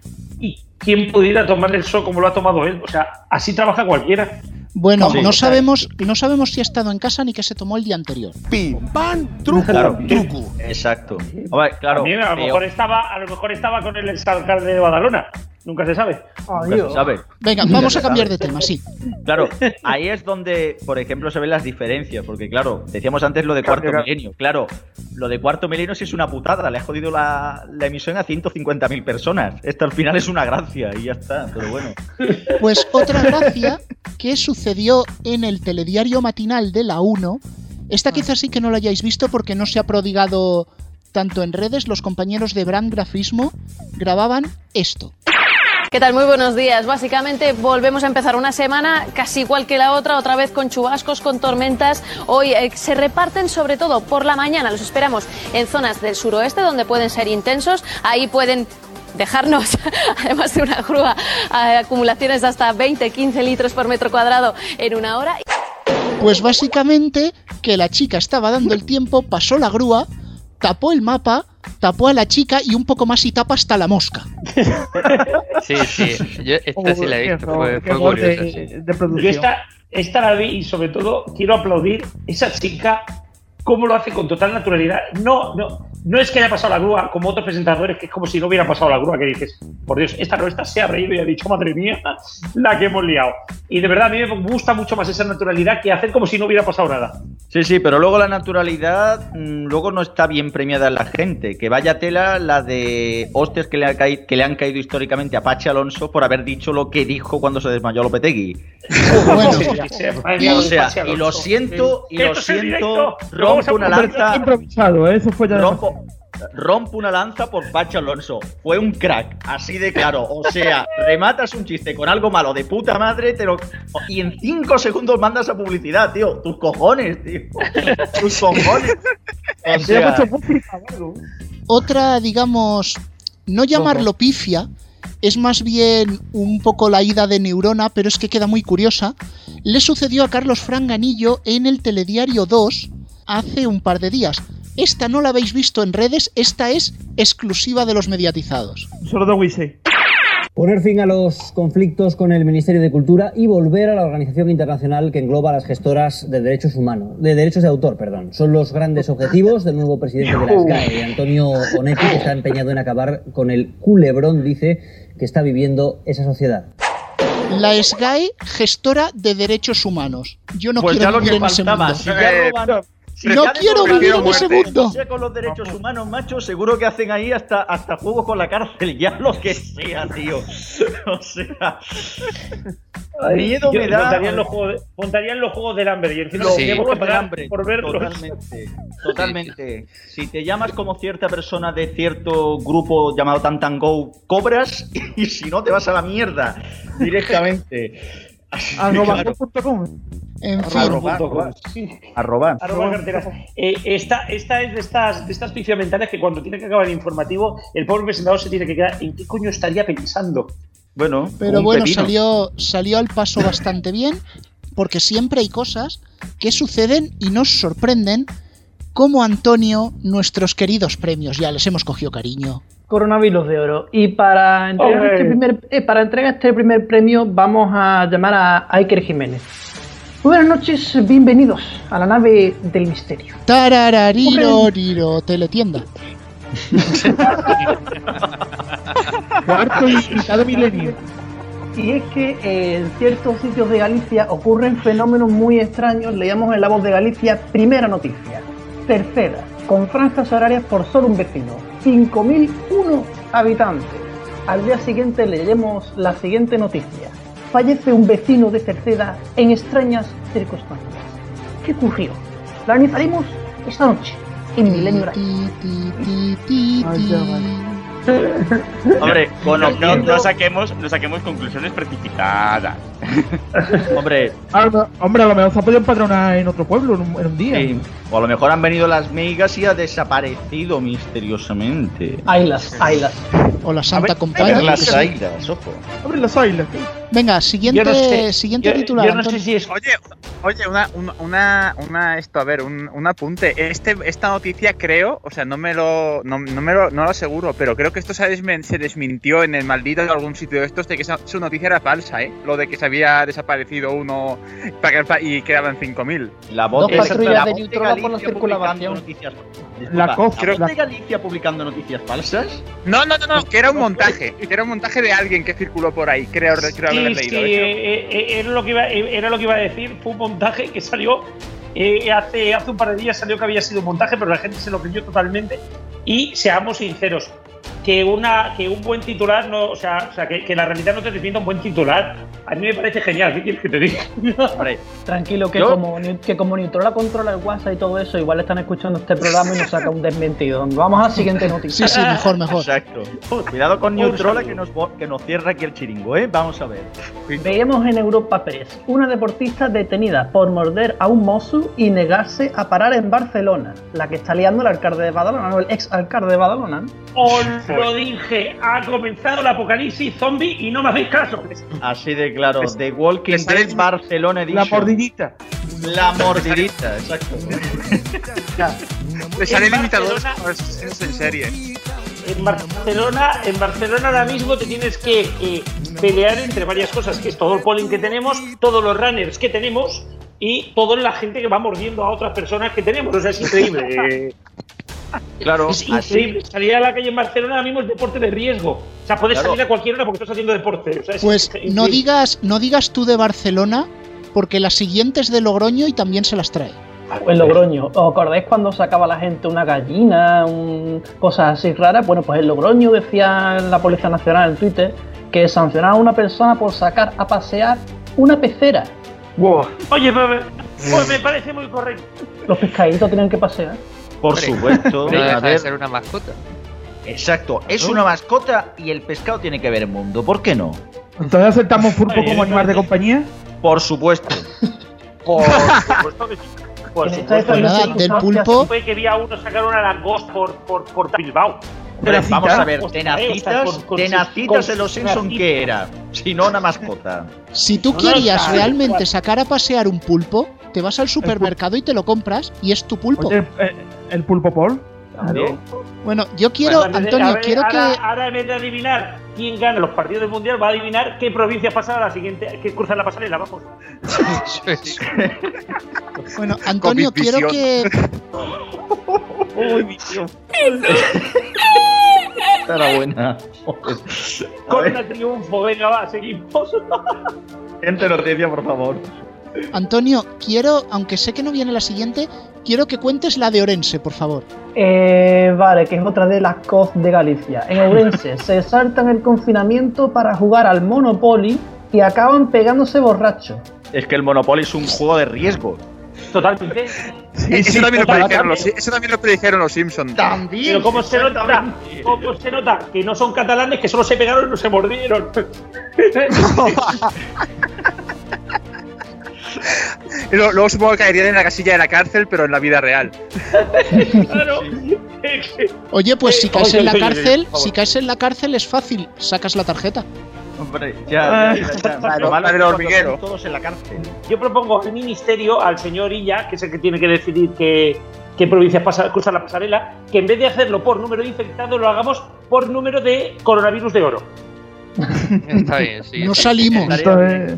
¿Y quién pudiera tomar el sol como lo ha tomado él? O sea, así trabaja cualquiera. Bueno, Sí. no sabemos, no sabemos si ha estado en casa ni que se tomó el día anterior. Pim, pam, truco, Claro. truco. Exacto. Hombre, claro. También a lo peor- mejor estaba, a lo mejor estaba con el exalcalde de Badalona. Nunca se sabe. nunca se sabe. Venga, Nunca vamos a cambiar sabe. de tema, sí. Claro, ahí es donde, por ejemplo, se ven las diferencias, porque claro, decíamos antes lo de cuarto Claro. milenio. Claro, lo de cuarto milenio sí es una putada, le ha jodido la, la emisión a 150.000 personas. Esto al final es una gracia y ya está, pero bueno. Pues otra gracia que sucedió en el telediario matinal de la 1, esta quizás sí que no la hayáis visto porque no se ha prodigado tanto en redes, los compañeros de Brand Grafismo grababan esto. ¿Qué tal? Muy buenos días. Básicamente volvemos a empezar una semana casi igual que la otra, otra vez con chubascos, con tormentas. Hoy eh, se reparten sobre todo por la mañana. Los esperamos en zonas del suroeste donde pueden ser intensos. Ahí pueden dejarnos, [LAUGHS] además de una grúa, acumulaciones de hasta 20, 15 litros por metro cuadrado en una hora. Pues básicamente que la chica estaba dando el tiempo, pasó la grúa, tapó el mapa, tapó a la chica y un poco más y tapa hasta la mosca. [LAUGHS] Sí, sí. Yo esta sí la he visto. Fue, fue de, sí. de Yo producción. esta, esta la vi y sobre todo quiero aplaudir esa chica cómo lo hace con total naturalidad. No, no, no es que haya pasado la grúa como otros presentadores, que es como si no hubiera pasado la grúa, que dices, por Dios, esta no, esta se ha reído y ha dicho, madre mía, la que hemos liado. Y de verdad a mí me gusta mucho más esa naturalidad que hacer como si no hubiera pasado nada. Sí, sí, pero luego la naturalidad, mm, luego no está bien premiada en la gente. Que vaya tela la de hostias que le, ha caído, que le han caído históricamente a Pachi Alonso por haber dicho lo que dijo cuando se desmayó Lopetegui. [LAUGHS] Bueno, o sea, y lo siento, y lo siento, rompo una lanza, improvisado, ¿eh? eso fue ya rompo, rompo una lanza por Pachi Alonso. Fue un crack, así de claro. O sea, [LAUGHS] rematas un chiste con algo malo de puta madre, te lo, y en cinco segundos mandas a publicidad, tío. Tus cojones, tío. [LAUGHS] Tus cojones. [LAUGHS] O sea, algo. Otra, digamos, no llamarlo pifia, es más bien un poco la ida de neurona, pero es que queda muy curiosa. Le sucedió a Carlos Franganillo en el Telediario 2 hace un par de días. Esta no la habéis visto en redes, esta es exclusiva de los mediatizados. Solo de Wise. Poner fin a los conflictos con el Ministerio de Cultura y volver a la organización internacional que engloba a las gestoras de derechos humanos, de derechos de autor, perdón. Son los grandes objetivos del nuevo presidente de la SGAE, Antonio Onetti, que está empeñado en acabar con el culebrón, dice, que está viviendo esa sociedad. La SGAE, gestora de derechos humanos. Yo no pues ya quiero lo vivir que en ese faltaba. mundo. Si ya roban- si no quiero vivir mundo. sea con los derechos humanos, macho, seguro que hacen ahí hasta, hasta juegos con la cárcel, [LAUGHS] ya lo que sea, tío. O sea. Miedo Yo- me da. Montarían los, juegos de- montarían los juegos del hambre y encima juegos que pagar hambre, por verlos. Totalmente, [LAUGHS] totalmente. Si te llamas como cierta persona de cierto grupo llamado Tantan Go, cobras [LAUGHS] y si no te vas a la mierda directamente. Así Arroba claro. En fin, arroba, Arroba. arroba. Arroba carteras. Eh, esta, esta es de estas, de estas pifias mentales que cuando tiene que acabar el informativo, el pobre presentador se tiene que quedar. ¿En qué coño estaría pensando? Bueno, Pero bueno, pepino. salió, salió al paso bastante bien, porque siempre hay cosas que suceden y nos sorprenden, como Antonio, nuestros queridos premios. Ya les hemos cogido cariño. Coronavirus de oro. Y para entregar, este primer, eh, para entregar este primer premio vamos a llamar a Iker Jiménez. Muy buenas noches, bienvenidos a la nave del misterio. Tararariroriro, teletienda. [LAUGHS] Cuarto y cada milenio. Y es que eh, en ciertos sitios de Galicia ocurren fenómenos muy extraños. Leíamos en La Voz de Galicia, primera noticia. Tercera, con franjas horarias por solo un vecino. 5.001 habitantes. Al día siguiente leeremos la siguiente noticia. Fallece un vecino de Cerceda en extrañas circunstancias. ¿Qué ocurrió? La analizaremos esta noche en Milenio [LAUGHS] Hombre, No, no, no saquemos, no saquemos conclusiones precipitadas. [LAUGHS] Hombre, A lo- hombre, a lo mejor se ha podido empadronar en otro pueblo en un, en un día. sí, o a lo mejor han venido las migas y ha desaparecido misteriosamente. Ailas, Ailas. O la Santa Compañía. las ailas, ojo. Abre las ailas. Venga, siguiente, Yo no sé, siguiente yo- titular. yo no Antonio. sé si es- Oye, oye, una, una, una, una- esto, a ver, un, un apunte. Este, esta noticia creo, o sea, no me lo, no, no me lo, no lo aseguro, pero creo que esto se, desmen- se desmintió en el maldito de algún sitio de estos de que esa, su noticia era falsa, ¿eh? Lo de que se había desaparecido uno y quedaban 5.000. La voz de- patrullas por la circulación. publicando Noticias, La COF, ¿la voz la- de Galicia publicando noticias falsas? No, no, no, no, que era un montaje, que era un montaje de alguien que circuló por ahí, creo, creo Sí, sí, leído. eso. eh, eh, era, lo que iba, eh, era lo que iba a decir. Fue un montaje que salió eh, hace, hace un par de días, salió que había sido un montaje, pero la gente se lo creyó totalmente. Y seamos sinceros, que, una, que un buen titular, no, o sea, o sea que, que la realidad no te desmienta un buen titular. A mí me parece genial, ¿qué quieres que te diga? [LAUGHS] Hombre, Tranquilo, que Yo- como, que como Neutrola controla el WhatsApp y todo eso, igual están escuchando este programa y nos saca un desmentido. Vamos a la siguiente noticia. Sí, sí, mejor, mejor. Exacto. Cuidado con Neutrola que nos, que nos cierra aquí el chiringo, ¿eh? Vamos a ver. Veíamos en Europa Press una deportista detenida por morder a un mozo y negarse a parar en Barcelona, la que está liando el alcalde de Badalona, no, el ex alcalde de Badalona. Os lo dije, ha comenzado el apocalipsis zombie y no me hacéis caso. Así de claro. The Walking Dead Barcelona Edition. La mordidita. La mordidita, exacto. [LAUGHS] Le sale En limitador Barcelona- a asesinos en serie. En Barcelona, en Barcelona ahora mismo te tienes que eh, pelear entre varias cosas, que es todo el polling que tenemos, todos los runners que tenemos y toda la gente que va mordiendo a otras personas que tenemos. O sea, es increíble. [LAUGHS] Claro, es así. Salir a la calle en Barcelona ahora mismo es deporte de riesgo. O sea, puedes Claro. salir a cualquier hora porque estás haciendo deporte. O sea, es Pues no digas, no digas tú de Barcelona, porque la siguiente es de Logroño y también se las trae. En Logroño, ¿os acordáis cuando sacaba la gente una gallina, un- cosas así raras? Bueno, pues en Logroño decía la Policía Nacional en Twitter que sancionaba a una persona por sacar a pasear una pecera. Oye, pues, pues me parece muy correcto. Los pescaditos tienen que pasear. Por Hombre, supuesto. No a deja de ser una mascota. exacto. Es una mascota y el pescado tiene que ver mundo. ¿Por qué no? Entonces aceptamos pulpo Oye, como animal de compañía. Por supuesto. [LAUGHS] Por supuesto que sí. Por supuesto. Pues nada, del pulpo, Fue que vi a uno sacar una langosta por, por, por Bilbao. Tenacita. vamos a ver, tenacitas, tenacitas en los Simpson, ¿qué era? Si no, una mascota. si tú querías realmente sacar a pasear un pulpo, te vas al supermercado y te lo compras y es tu pulpo. Oye, eh, el pulpo Paul. También. Bueno, yo quiero, Bueno, Antonio, a ver, quiero ahora, que... Ahora en vez de adivinar quién gana los partidos del mundial, va a adivinar qué provincia pasa a la siguiente, que cruza la pasarela, vamos. [LAUGHS] Bueno, Antonio, quiero que... Uy, mi Dios. Enhorabuena. A Con el triunfo, venga, va, seguimos. Siguiente noticia, por favor. Antonio, quiero, aunque sé que no viene la siguiente, quiero que cuentes la de Orense, por favor. Eh, vale, que es otra de las COF de Galicia. En Ourense [LAUGHS] se saltan el confinamiento para jugar al Monopoly y acaban pegándose borrachos. Es que el Monopoly es un juego de riesgo. Totalmente. eso, también lo total, predijeron los, eso también lo predijeron los Simpsons. También. Pero ¿cómo se nota? ¿Cómo se nota? Que no son catalanes, que solo se pegaron y no se mordieron. [LAUGHS] [LAUGHS] [LAUGHS] Luego, supongo que caerían en la casilla de la cárcel, pero en la vida real. [LAUGHS] claro. [LAUGHS] Oye, pues si caes en la cárcel, si caes en la cárcel es fácil, sacas la tarjeta. Hombre, ya, ya, ya, ya. Lo malo del hormiguero. Todos en la cárcel. Yo propongo al ministerio, al señor Illa, que es el que tiene que decidir qué, qué provincias pasa, cruzan la pasarela, que en vez de hacerlo por número de infectados, lo hagamos por número de coronavirus de oro. Está bien, sí. No salimos.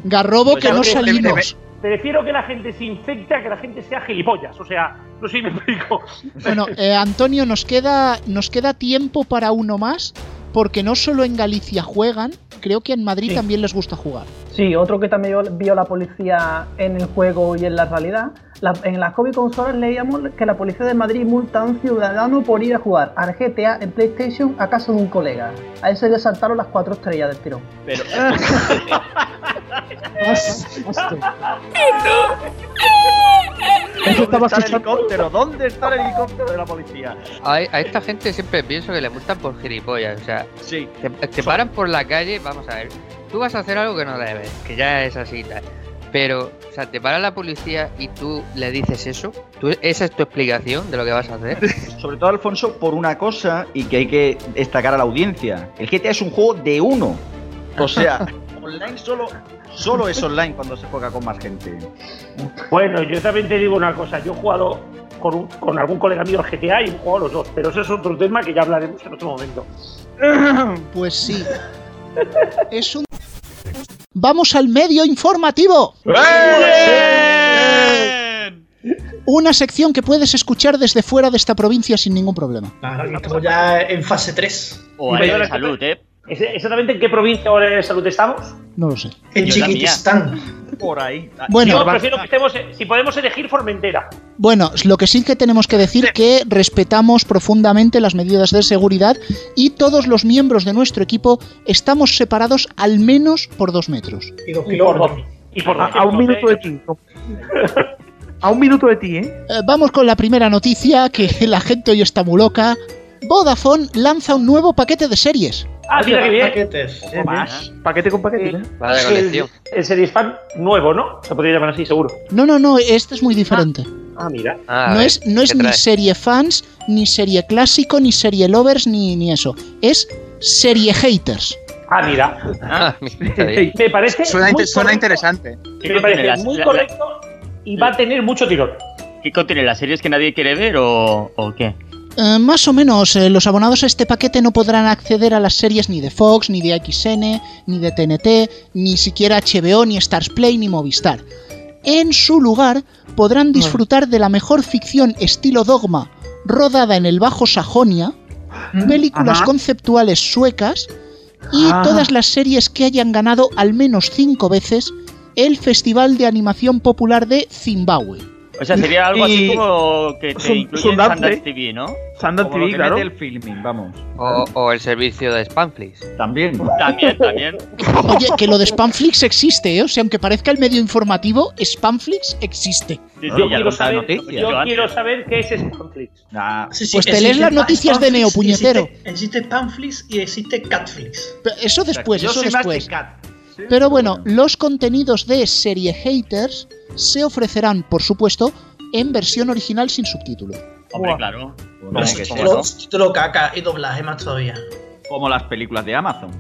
Garrobo Pues que ya no salimos. Prefiero que la gente se infecte a que la gente sea gilipollas. O sea, no sé si me explico. Bueno, eh, Antonio, nos queda, nos queda tiempo para uno más, porque no solo en Galicia juegan, creo que en Madrid Sí. también les gusta jugar. Sí, otro que también vio la policía en el juego y en la realidad. La- en las COVID consolas leíamos que la policía de Madrid multa a un ciudadano por ir a jugar al GTA en PlayStation a casa de un colega. A ese le saltaron las cuatro estrellas del tirón. Pero. [LAUGHS] ¿Dónde está el helicóptero? ¿Dónde está el helicóptero de la policía? A, a esta gente siempre pienso que le multan por gilipollas. O sea, Sí. te, te paran por la calle, vamos a ver. Tú vas a hacer algo que no debes, que ya es así y tal. Pero, o sea, te para la policía y tú le dices eso. ¿Tú, ¿Esa es tu explicación de lo que vas a hacer? [LAUGHS] Sobre todo, Alfonso, por una cosa y que hay que destacar a la audiencia. El GTA es un juego de uno. O sea, [LAUGHS] online solo, solo es online cuando se juega con más gente. Bueno, yo también te digo una cosa. Yo he jugado con, un- con algún colega mío al GTA y he jugado los dos, pero ese es otro tema que ya hablaremos en otro momento. [CLEARS THROAT] Pues sí. Es un... Vamos al medio informativo. Una sección que puedes escuchar desde fuera de esta provincia sin ningún problema. Claro, estamos ya en fase 3. O área de salud, ¿eh? ¿Exactamente en qué provincia o área de salud estamos? No lo sé. En. Chiquitistán. Por ahí. Bueno. Yo prefiero que estemos, si podemos elegir Formentera. Bueno, lo que sí que tenemos que decir que respetamos profundamente las medidas de seguridad y todos los miembros de nuestro equipo estamos separados al menos por dos metros. Y dos Y por dos. Y por A, dos a un minuto de kilómetros, ti. A un minuto de ti, ¿eh? Eh, vamos con la primera noticia, que la gente hoy está muy loca. Vodafone lanza un nuevo paquete de series. Ah, mira qué bien. Paquetes. Bien. Paquete con paquete, ¿eh? Va de El, colección. el Series Fan nuevo, ¿no? Se podría llamar así, seguro. No, no, no, este es muy diferente. Ah, mira. Ah, no ver, es, no es ¿qué ni serie fans, ni serie clásico, ni serie lovers, ni, ni eso. Es serie haters. Ah, mira. Ah, mira. [LAUGHS] Me parece. Suena, muy suena correcto. interesante. Me parece muy correcto y va a tener mucho tirón. ¿Qué contiene? ¿Las series que nadie quiere ver o, o qué? Eh, más o menos, eh, los abonados a este paquete no podrán acceder a las series ni de Fox, ni de XN, ni de TNT, ni siquiera HBO, ni Stars Play, ni Movistar. En su lugar, podrán disfrutar de la mejor ficción estilo dogma, rodada en el Bajo Sajonia, películas Ajá. conceptuales suecas y Ah. todas las series que hayan ganado al menos cinco veces el Festival de Animación Popular de Zimbabue. O sea, sería algo así como que te incluye en Sundance. TV, ¿no? Sundance TV, que claro. mete el filming, vamos. O, o el servicio de Spamflix. También. También, también. [LAUGHS] Oye, que lo de Spamflix existe, ¿eh? O sea, aunque parezca el medio informativo, Spamflix existe. Sí, sí, Yo ya quiero lo saber, yo quiero saber qué es Spamflix. Nah, Sí, sí, Pues te lees las noticias de Spamflix Neo, puñetero. Existe, existe Panflix y existe Catflix. Pero Eso después, yo eso soy más después. de cat. Pero bueno, los contenidos de serie haters se ofrecerán, por supuesto, en versión original sin subtítulo. Hombre, claro. Como que sí. ¿Cómo no? Título caca y doblaje más todavía. Como las películas de Amazon.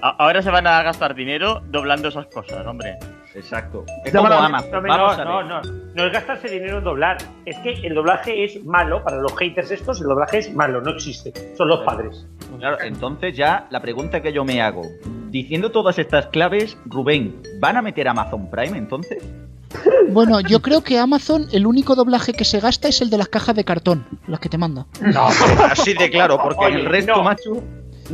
Ahora se van a gastar dinero doblando esas cosas, hombre. Exacto. Es como Amazon. No, no, no, no es gastarse dinero en doblar. Es que el doblaje es malo para los haters estos. El doblaje es malo, no existe. Son los padres. Claro, entonces ya la pregunta que yo me hago. Diciendo todas estas claves, Rubén, ¿van a meter Amazon Prime entonces? Bueno, yo creo que Amazon, el único doblaje que se gasta es el de las cajas de cartón, las que te manda. No, [LAUGHS] Así de claro, porque Oye, el resto, no. macho.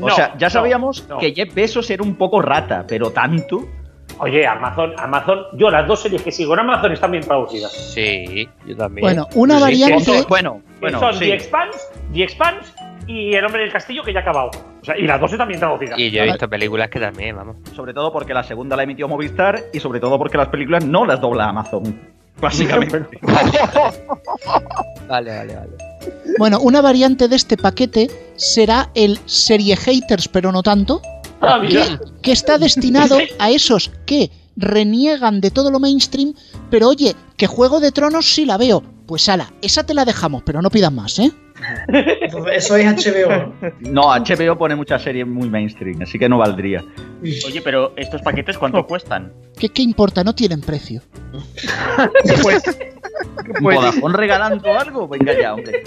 O No, sea, ya sabíamos no. que Jeff Bezos era un poco rata, pero tanto. Oye, Amazon, Amazon, yo las dos series que sigo en Amazon están bien traducidas. Sí, yo también. Bueno, una Sí, variante... sí, Bueno, bueno, son sí. The Expanse, The Expanse y El Hombre del Castillo que ya ha acabado. O sea, y las dos bien traducidas. Y yo he visto películas que también, vamos. Sobre todo porque la segunda la emitió Movistar y sobre todo porque las películas no las dobla Amazon. [LAUGHS] Básicamente. [LAUGHS] Vale, vale, vale. Bueno, una variante de este paquete será el serie haters, pero no tanto, Ah, mira. que, que está destinado [LAUGHS] a esos que reniegan de todo lo mainstream, pero oye, que Juego de Tronos sí la veo. Pues ala, esa te la dejamos, pero no pidan más, ¿eh? [LAUGHS] Eso es HBO. No, HBO pone muchas series muy mainstream, así que no valdría. Oye, pero ¿estos paquetes cuánto cuestan? ¿Qué, qué importa? No tienen precio. [LAUGHS] Pues, [LAUGHS] ¿Vodafone regalando algo? Venga ya, hombre.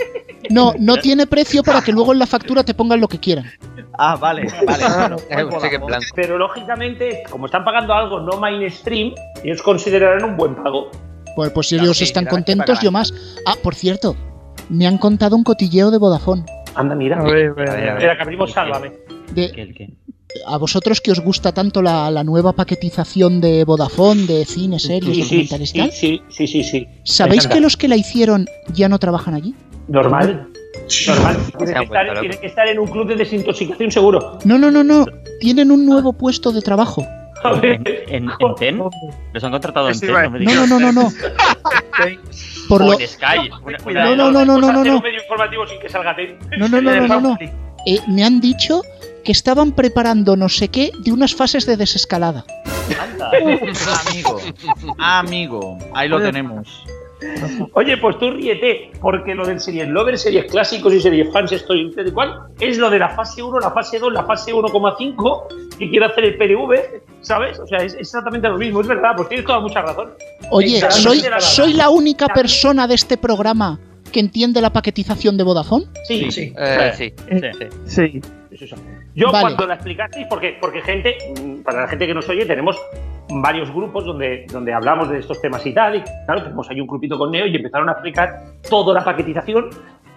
No, no tiene precio para que luego en la factura te pongan lo que quieran. Ah, vale, vale. Bueno, Eh, pues. Pero lógicamente, como están pagando algo no mainstream, ellos considerarán un buen pago. Pues, pues si Claro, ellos sí, están contentos, yo más. Ah, por cierto, me han contado un cotilleo de Vodafone. Anda, mira. a ver, a ver, A ver, a ver. Espera, que abrimos Sálvame. De, ¿Qué, el qué? A vosotros que os gusta tanto la, la nueva paquetización de Vodafone, de cine, series, Sí, sí, documentales y sí, tal, sí, sí, sí, sí. ¿sabéis que los que la hicieron ya no trabajan allí? Normal. Normal. Tiene Se que, estar, que en un club de desintoxicación seguro. No, no, no, no. Tienen un nuevo puesto de trabajo. A ver, ¿En, en TEN? ¿Los han contratado en Sí, TEN? No me No, no, no, no, no. [LAUGHS] Por lo, en No, no, no, no, no, no, no. No, no, no, no, no, no. Eh, me han dicho que estaban preparando no sé qué de unas fases de desescalada. Amigo, amigo, ahí lo tenemos. Oye, pues tú ríete, porque lo del series Lover, series clásicos y series fans, estoy de cuál, es lo de la fase 1, la fase 2, la fase 1,5 que quiere hacer el PNV, ¿sabes? O sea, es exactamente lo mismo, es verdad, pues tienes toda mucha razón. Oye, ¿soy, la- ¿soy la única persona de este programa que entiende la paquetización de Vodafone? Sí, Sí. Eh, sí. Sí. Es eso. Yo Vale. cuando la explicasteis, porque, porque gente, para la gente que nos oye, tenemos varios grupos donde, donde hablamos de estos temas y tal, y claro, tenemos ahí un grupito con Neo y empezaron a explicar toda la paquetización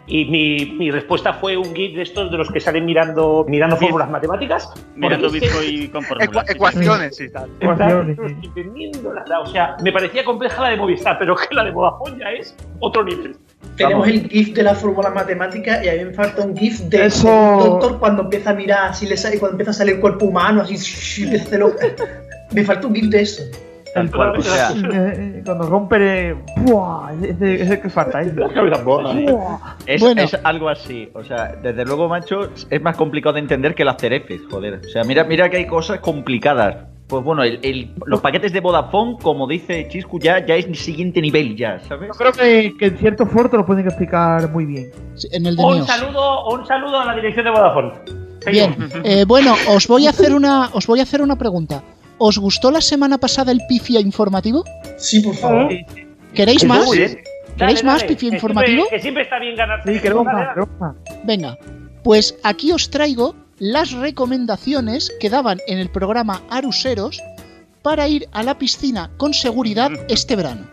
y mi, mi respuesta fue un guide de estos de los que salen mirando, mirando fórmulas matemáticas. Mirando Bitcoin con fórmulas. Ecua- ecuaciones y tal. Ecuaciones, sí. O sea, me parecía compleja la de Movistar, pero que la de Vodafone ya es otro nivel. Tenemos el GIF de la fórmula matemática y a mí me falta un GIF de, Eso- de doctor cuando empieza a mirar, así le sale, cuando empieza a salir el cuerpo humano, así, [LAUGHS] a hacerlo. Me falta un GIF de eso. O sea, Eh, Cuando rompe. eh, ¡buah! Ese, ese que falta, ¿eh? Es, Bueno. es algo así. O sea, desde luego, macho, es más complicado de entender que las cerefes, joder. O sea, mira, mira que hay cosas complicadas. Pues bueno, el- el- los paquetes de Vodafone, como dice Chiscu, ya, ya es el siguiente nivel, ya, ¿sabes? Yo creo que, que en cierto foro te lo pueden explicar muy bien. Sí, En el de Un Neos. saludo, un saludo a la dirección de Vodafone. Bien, eh, bueno, os voy a hacer una, os voy a hacer una pregunta. ¿Os gustó la semana pasada el pifia informativo? Sí, por favor. ¿Queréis Sí, más? ¿Queréis Dale, más dale, pifia que informativo? Siempre, que siempre está bien ganarse. Sí, más. Venga, pues aquí os traigo las recomendaciones que daban en el programa Aruseros para ir a la piscina con seguridad este verano.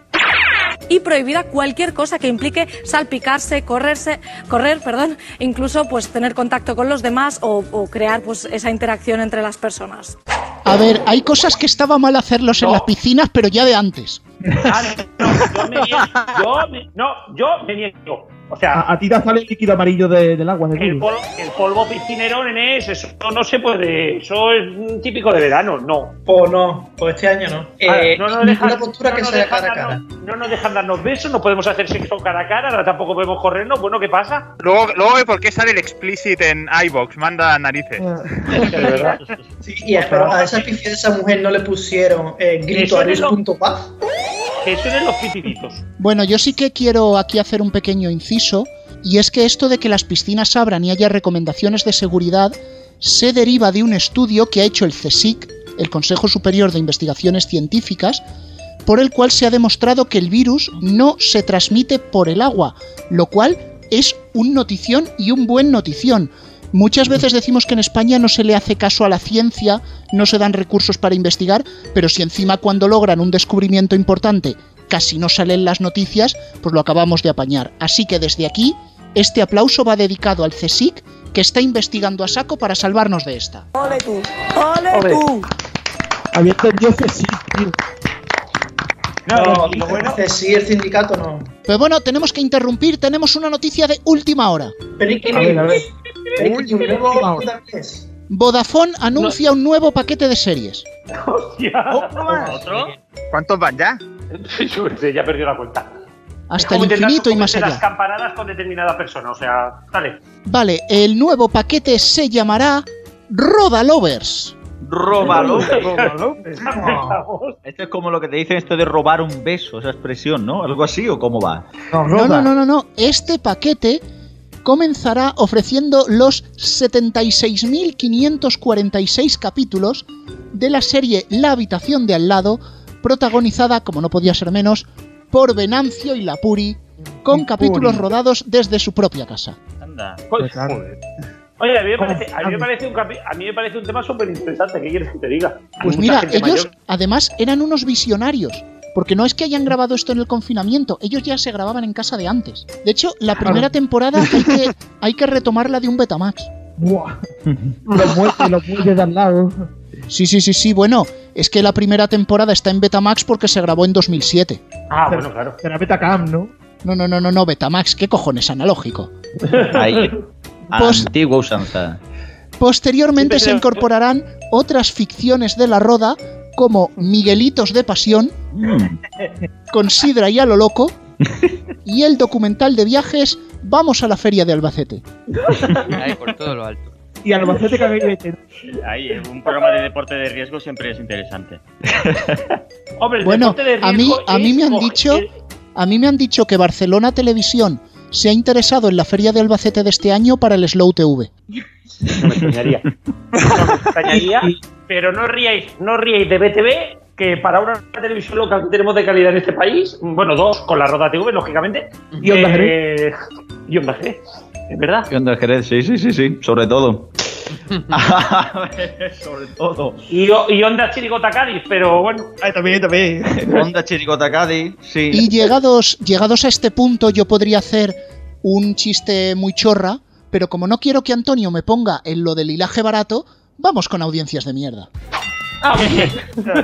y prohibida cualquier cosa que implique salpicarse, correrse, correr, perdón, incluso pues tener contacto con los demás o, o crear pues esa interacción entre las personas. A ver, hay cosas que estaba mal hacerlos en las piscinas, pero ya de antes. Ah, no, yo me niego. Yo me, no, yo me niego. O sea, A, a ti te sale el líquido amarillo de- del agua, del el polvo, el polvo piscinero, nenes, eso no se puede. Eso es típico de verano, no. Pues no, pues este año no. Ah, Eh, no nos dejan- postura no que nos sea dejan cara a cara. darnos- No nos dejan darnos besos, no podemos hacer sexo cara a cara, ahora tampoco podemos corrernos. Bueno, ¿qué pasa? Luego, luego ve por qué sale el explicit en iBox, manda narices. [LAUGHS] De verdad. Sí, y a, pero a esa pifia de esa mujer no le pusieron eh, grito Eso a es lo- paz. Que suenen los pitititos. Bueno, yo sí que quiero aquí hacer un pequeño inciso, y es que esto de que las piscinas abran y haya recomendaciones de seguridad se deriva de un estudio que ha hecho el CSIC, el Consejo Superior de Investigaciones Científicas, por el cual se ha demostrado que el virus no se transmite por el agua, lo cual es un notición y un buen notición. Muchas veces decimos que en España no se le hace caso a la ciencia, no se dan recursos para investigar, pero si encima cuando logran un descubrimiento importante casi no salen las noticias, pues lo acabamos de apañar. Así que desde aquí, este aplauso va dedicado al CSIC, que está investigando a saco para salvarnos de esta. ¡Ole tú! ¡Ole, Ole. tú! Había entendido sí, tío. No, lo bueno- sí, el sindicato no. Pero bueno, tenemos que interrumpir, tenemos una noticia de última hora. Pero ¿y qué A ver, a ver. Pero ¿y qué Última nuevo hora. también es? Vodafone anuncia un nuevo paquete de series. [LAUGHS] Hostia. ¿Otro? ¿Cuántos van ya? [LAUGHS] Yo ya perdió la cuenta. Hasta el infinito y más comerse las allá. campanadas con determinada persona, o sea, dale. Vale, el nuevo paquete se llamará Roda Lovers. Róbalo. López. Esto es como lo que te dicen esto de robar un beso, esa expresión, ¿no? ¿Algo así o cómo va? No, no, no, no, no. Este paquete comenzará ofreciendo los 76.546 capítulos de la serie La habitación de al lado, protagonizada, como no podía ser menos, por Venancio y Lapuri, con Y capítulos Puri. rodados desde su propia casa. Anda. Pues, joder. Oye, a mí me parece, a mí me parece, un, a mí me parece un tema súper interesante. ¿Qué quieres que te diga? Pues mira, ellos mayor- además eran unos visionarios. Porque no es que hayan grabado esto en el confinamiento, ellos ya se grababan en casa de antes. De hecho, la primera temporada hay que, hay que retomarla de un Betamax. Buah. [LAUGHS] los muelles, los muelles de al lado. Sí, sí, sí, sí. Bueno, es que la primera temporada está en Betamax porque se grabó en 2007. Ah, bueno, claro. Será Betacam, ¿no? No, no, no, no, no, Betamax. ¿Qué cojones? Analógico. [LAUGHS] Ahí. Antigua usanza. Posteriormente Sí, se incorporarán otras ficciones de la roda como Miguelitos de Pasión, con Sidra y a lo loco, y el documental de viajes Vamos a la Feria de Albacete. Ahí, por todo lo alto. Y Albacete que habéis metido. Ahí, un programa de deporte de riesgo siempre es interesante. [LAUGHS] Hombre, el Bueno, deporte de a mí, riesgo a mí me han dicho, a mí me han dicho que Barcelona Televisión se ha interesado en la Feria de Albacete de este año para el Slow TV. No me extrañaría. [LAUGHS] No me extrañaría, pero no ríais, no ríais de BTV, que para una televisión local que tenemos de calidad en este país, bueno, dos, con la Roda TV, lógicamente. Y Onda eh, y Onda es verdad. ¿Qué onda, Jerez? Sí, sí, sí, sí. Sobre todo. [LAUGHS] [LAUGHS] Sobre todo. Y, y Onda Chirigota Cádiz, pero bueno. Ay, también, también. [LAUGHS] Onda Chiricota Cádiz, sí. Y llegados, llegados a este punto yo podría hacer un chiste muy chorra, pero como no quiero que Antonio me ponga en lo del hilaje barato, vamos con audiencias de mierda. Ah,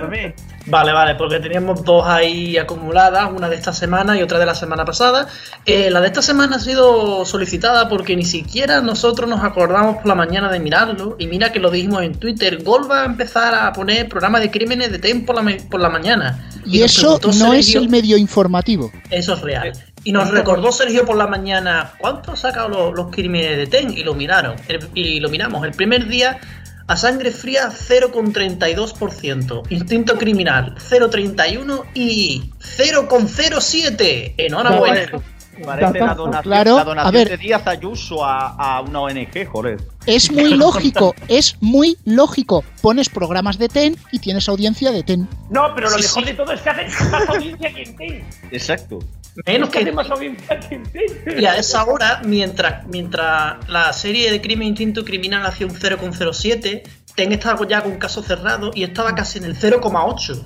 bien. Vale, vale, porque teníamos dos ahí acumuladas, una de esta semana y otra de la semana pasada. Eh, la de esta semana ha sido solicitada porque ni siquiera nosotros nos acordamos por la mañana de mirarlo. Y mira que lo dijimos en Twitter, Gol va a empezar a poner programa de crímenes de TEN por la, por la mañana. Y eso no es el medio informativo. Eso es real. Y nos recordó Sergio por la mañana cuánto han sacado los, los crímenes de TEN y lo miraron. El- y lo miramos. El primer día a sangre fría 0,32%. Instinto criminal 0,31 y 0,07. Enhorabuena. Parece la donación, Claro, la a donación ver. de Díaz Ayuso a, a una ONG, joder. Es muy lógico, es muy lógico. Pones programas de TEN y tienes audiencia de TEN. No, pero lo Sí, mejor sí. de todo es que hacen más audiencia que en TEN. Exacto. Menos Es que. Y a esa hora, mientras, mientras la serie de Crimen Instinto Criminal hacía un 0,07, Ten estaba ya con caso cerrado y estaba casi en el 0,8.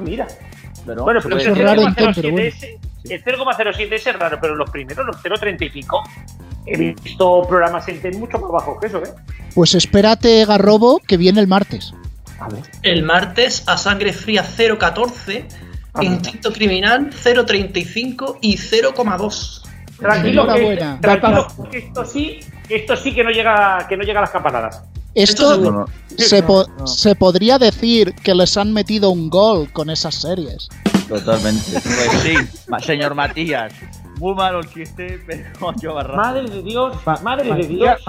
Mira. Pero, Bueno, pero Eso el es raro en TEN, 0,07 pero bueno. el 0,07 es raro, pero los primeros, los 0,30 y pico, he visto programas en TEN mucho más bajos que eso, ¿eh? Pues espérate, Garrobo, que viene el martes. A ver. El martes a sangre fría 0,14, Instinto criminal 0,35 y 0,2. Tranquilo, que, Enhorabuena. tranquilo, que esto sí, que esto sí que no llega, que no llega a las campanadas. Esto No, no. se, po- se podría decir que les han metido un gol con esas series. Totalmente. Pues sí, señor Matías. Muy malo el chiste, [LAUGHS] pero yo barra. Madre de Dios, Ma- madre de Dios.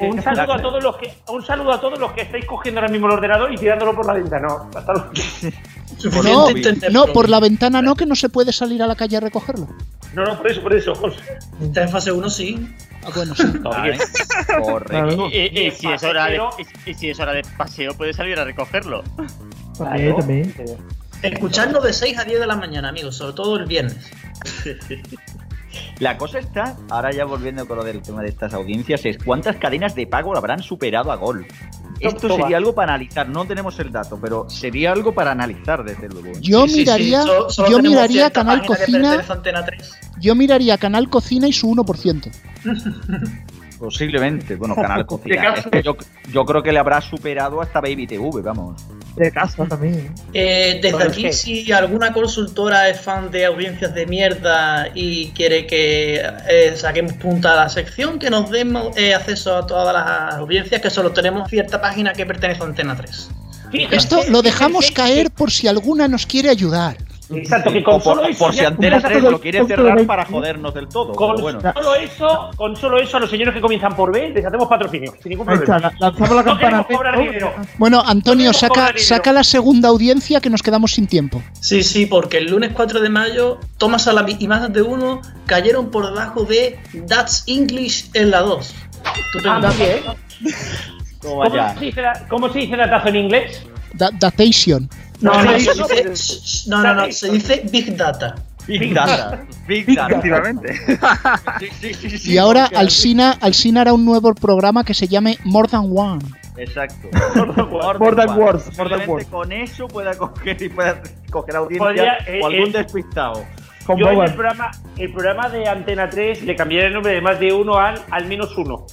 Un saludo a todos los que, un saludo a todos los que estáis cogiendo ahora mismo el ordenador y tirándolo por la ventana. No, hasta luego. No, no, por la ventana no, que no se puede salir a la calle a recogerlo. no, no, por eso, por eso. Está en fase 1, sí. Ah, bueno, sí. [LAUGHS] Correcto. Y, si es hora de, Pero- y, y si es hora de paseo, puedes salir a recogerlo. También, también. Escuchadnos de 6 a 10 de la mañana, amigos, sobre todo el viernes. [LAUGHS] La cosa está, ahora ya volviendo con lo del tema de estas audiencias, es cuántas cadenas de pago lo habrán superado a Gol. Esto Toma. sería algo para analizar, no tenemos el dato, pero sería algo para analizar desde luego. Yo Sí, sí, sí, miraría, solo- solo yo miraría Canal Cocina, pertenece a Antena 3. yo miraría Canal Cocina y su 1%. [LAUGHS] Posiblemente, bueno, [LAUGHS] Canal Cocina. Es que yo, yo creo que le habrá superado hasta Baby TV, vamos. De casa también. Eh, desde aquí, si alguna consultora es fan de audiencias de mierda y quiere que eh, saquemos punta a la sección, que nos demos eh, acceso a todas las audiencias, que solo tenemos cierta página que pertenece a Antena 3. Fíjense, Esto lo dejamos caer por si alguna nos quiere ayudar. Exacto, que con por, solo eso por si Antena ya- 3 lo quiere cerrar para jodernos del todo. Con pero bueno. solo eso, con solo eso a los señores que comienzan por B les hacemos patrocinio, sin ningún está, problema. la- lanzamos la campana. Bueno, Antonio, saca, saca la segunda audiencia que nos quedamos sin tiempo. Sí, sí, porque el lunes 4 de mayo, Thomas Salami y más de uno cayeron por debajo de That's English en la 2. Ah, muy bien. Toma ¿Cómo se dice, la- ¿Cómo se dice datazo en inglés? Da- datation. No, No, no, no, se no, dice, no, no, no, se dice Big Data. Big Data. Big Data. Efectivamente. Sí, sí, sí, sí, Y ahora Alsina, Alsina hará un nuevo programa que se llame More Than One. Exacto. [LAUGHS] More than words, more than Posiblemente words. con eso pueda coger y pueda coger audiencia Podría, eh, o algún eh, despistado. Con Yo en el programa, el programa de Antena 3 le cambiaré el nombre de más de uno al al menos uno.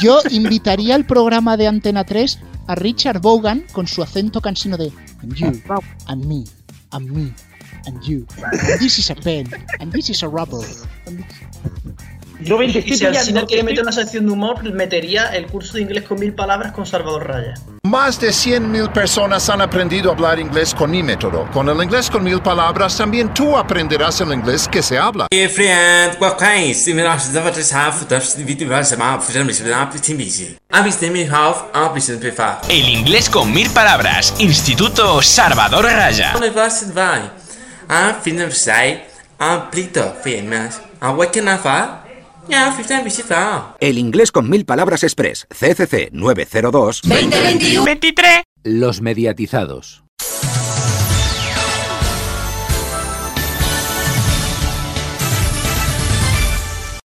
Yo invitaría al programa de Antena 3 a Richard Vaughan con su acento cansino de And you, and me, and me, and you. And this is a pen, and this is a rubber. Yo 27 y si al final no quiere meter una sección de humor, metería el curso de inglés con mil palabras con Salvador Raya. Más de 100.000 personas han aprendido a hablar inglés con mi método. Con el inglés con mil palabras también tú aprenderás el inglés que se habla. El inglés con mil palabras, Instituto Salvador Raya. Amplito, firmas. Awaken a ya, en visita. El inglés con mil palabras express. CCC 902 2021 23. Los mediatizados.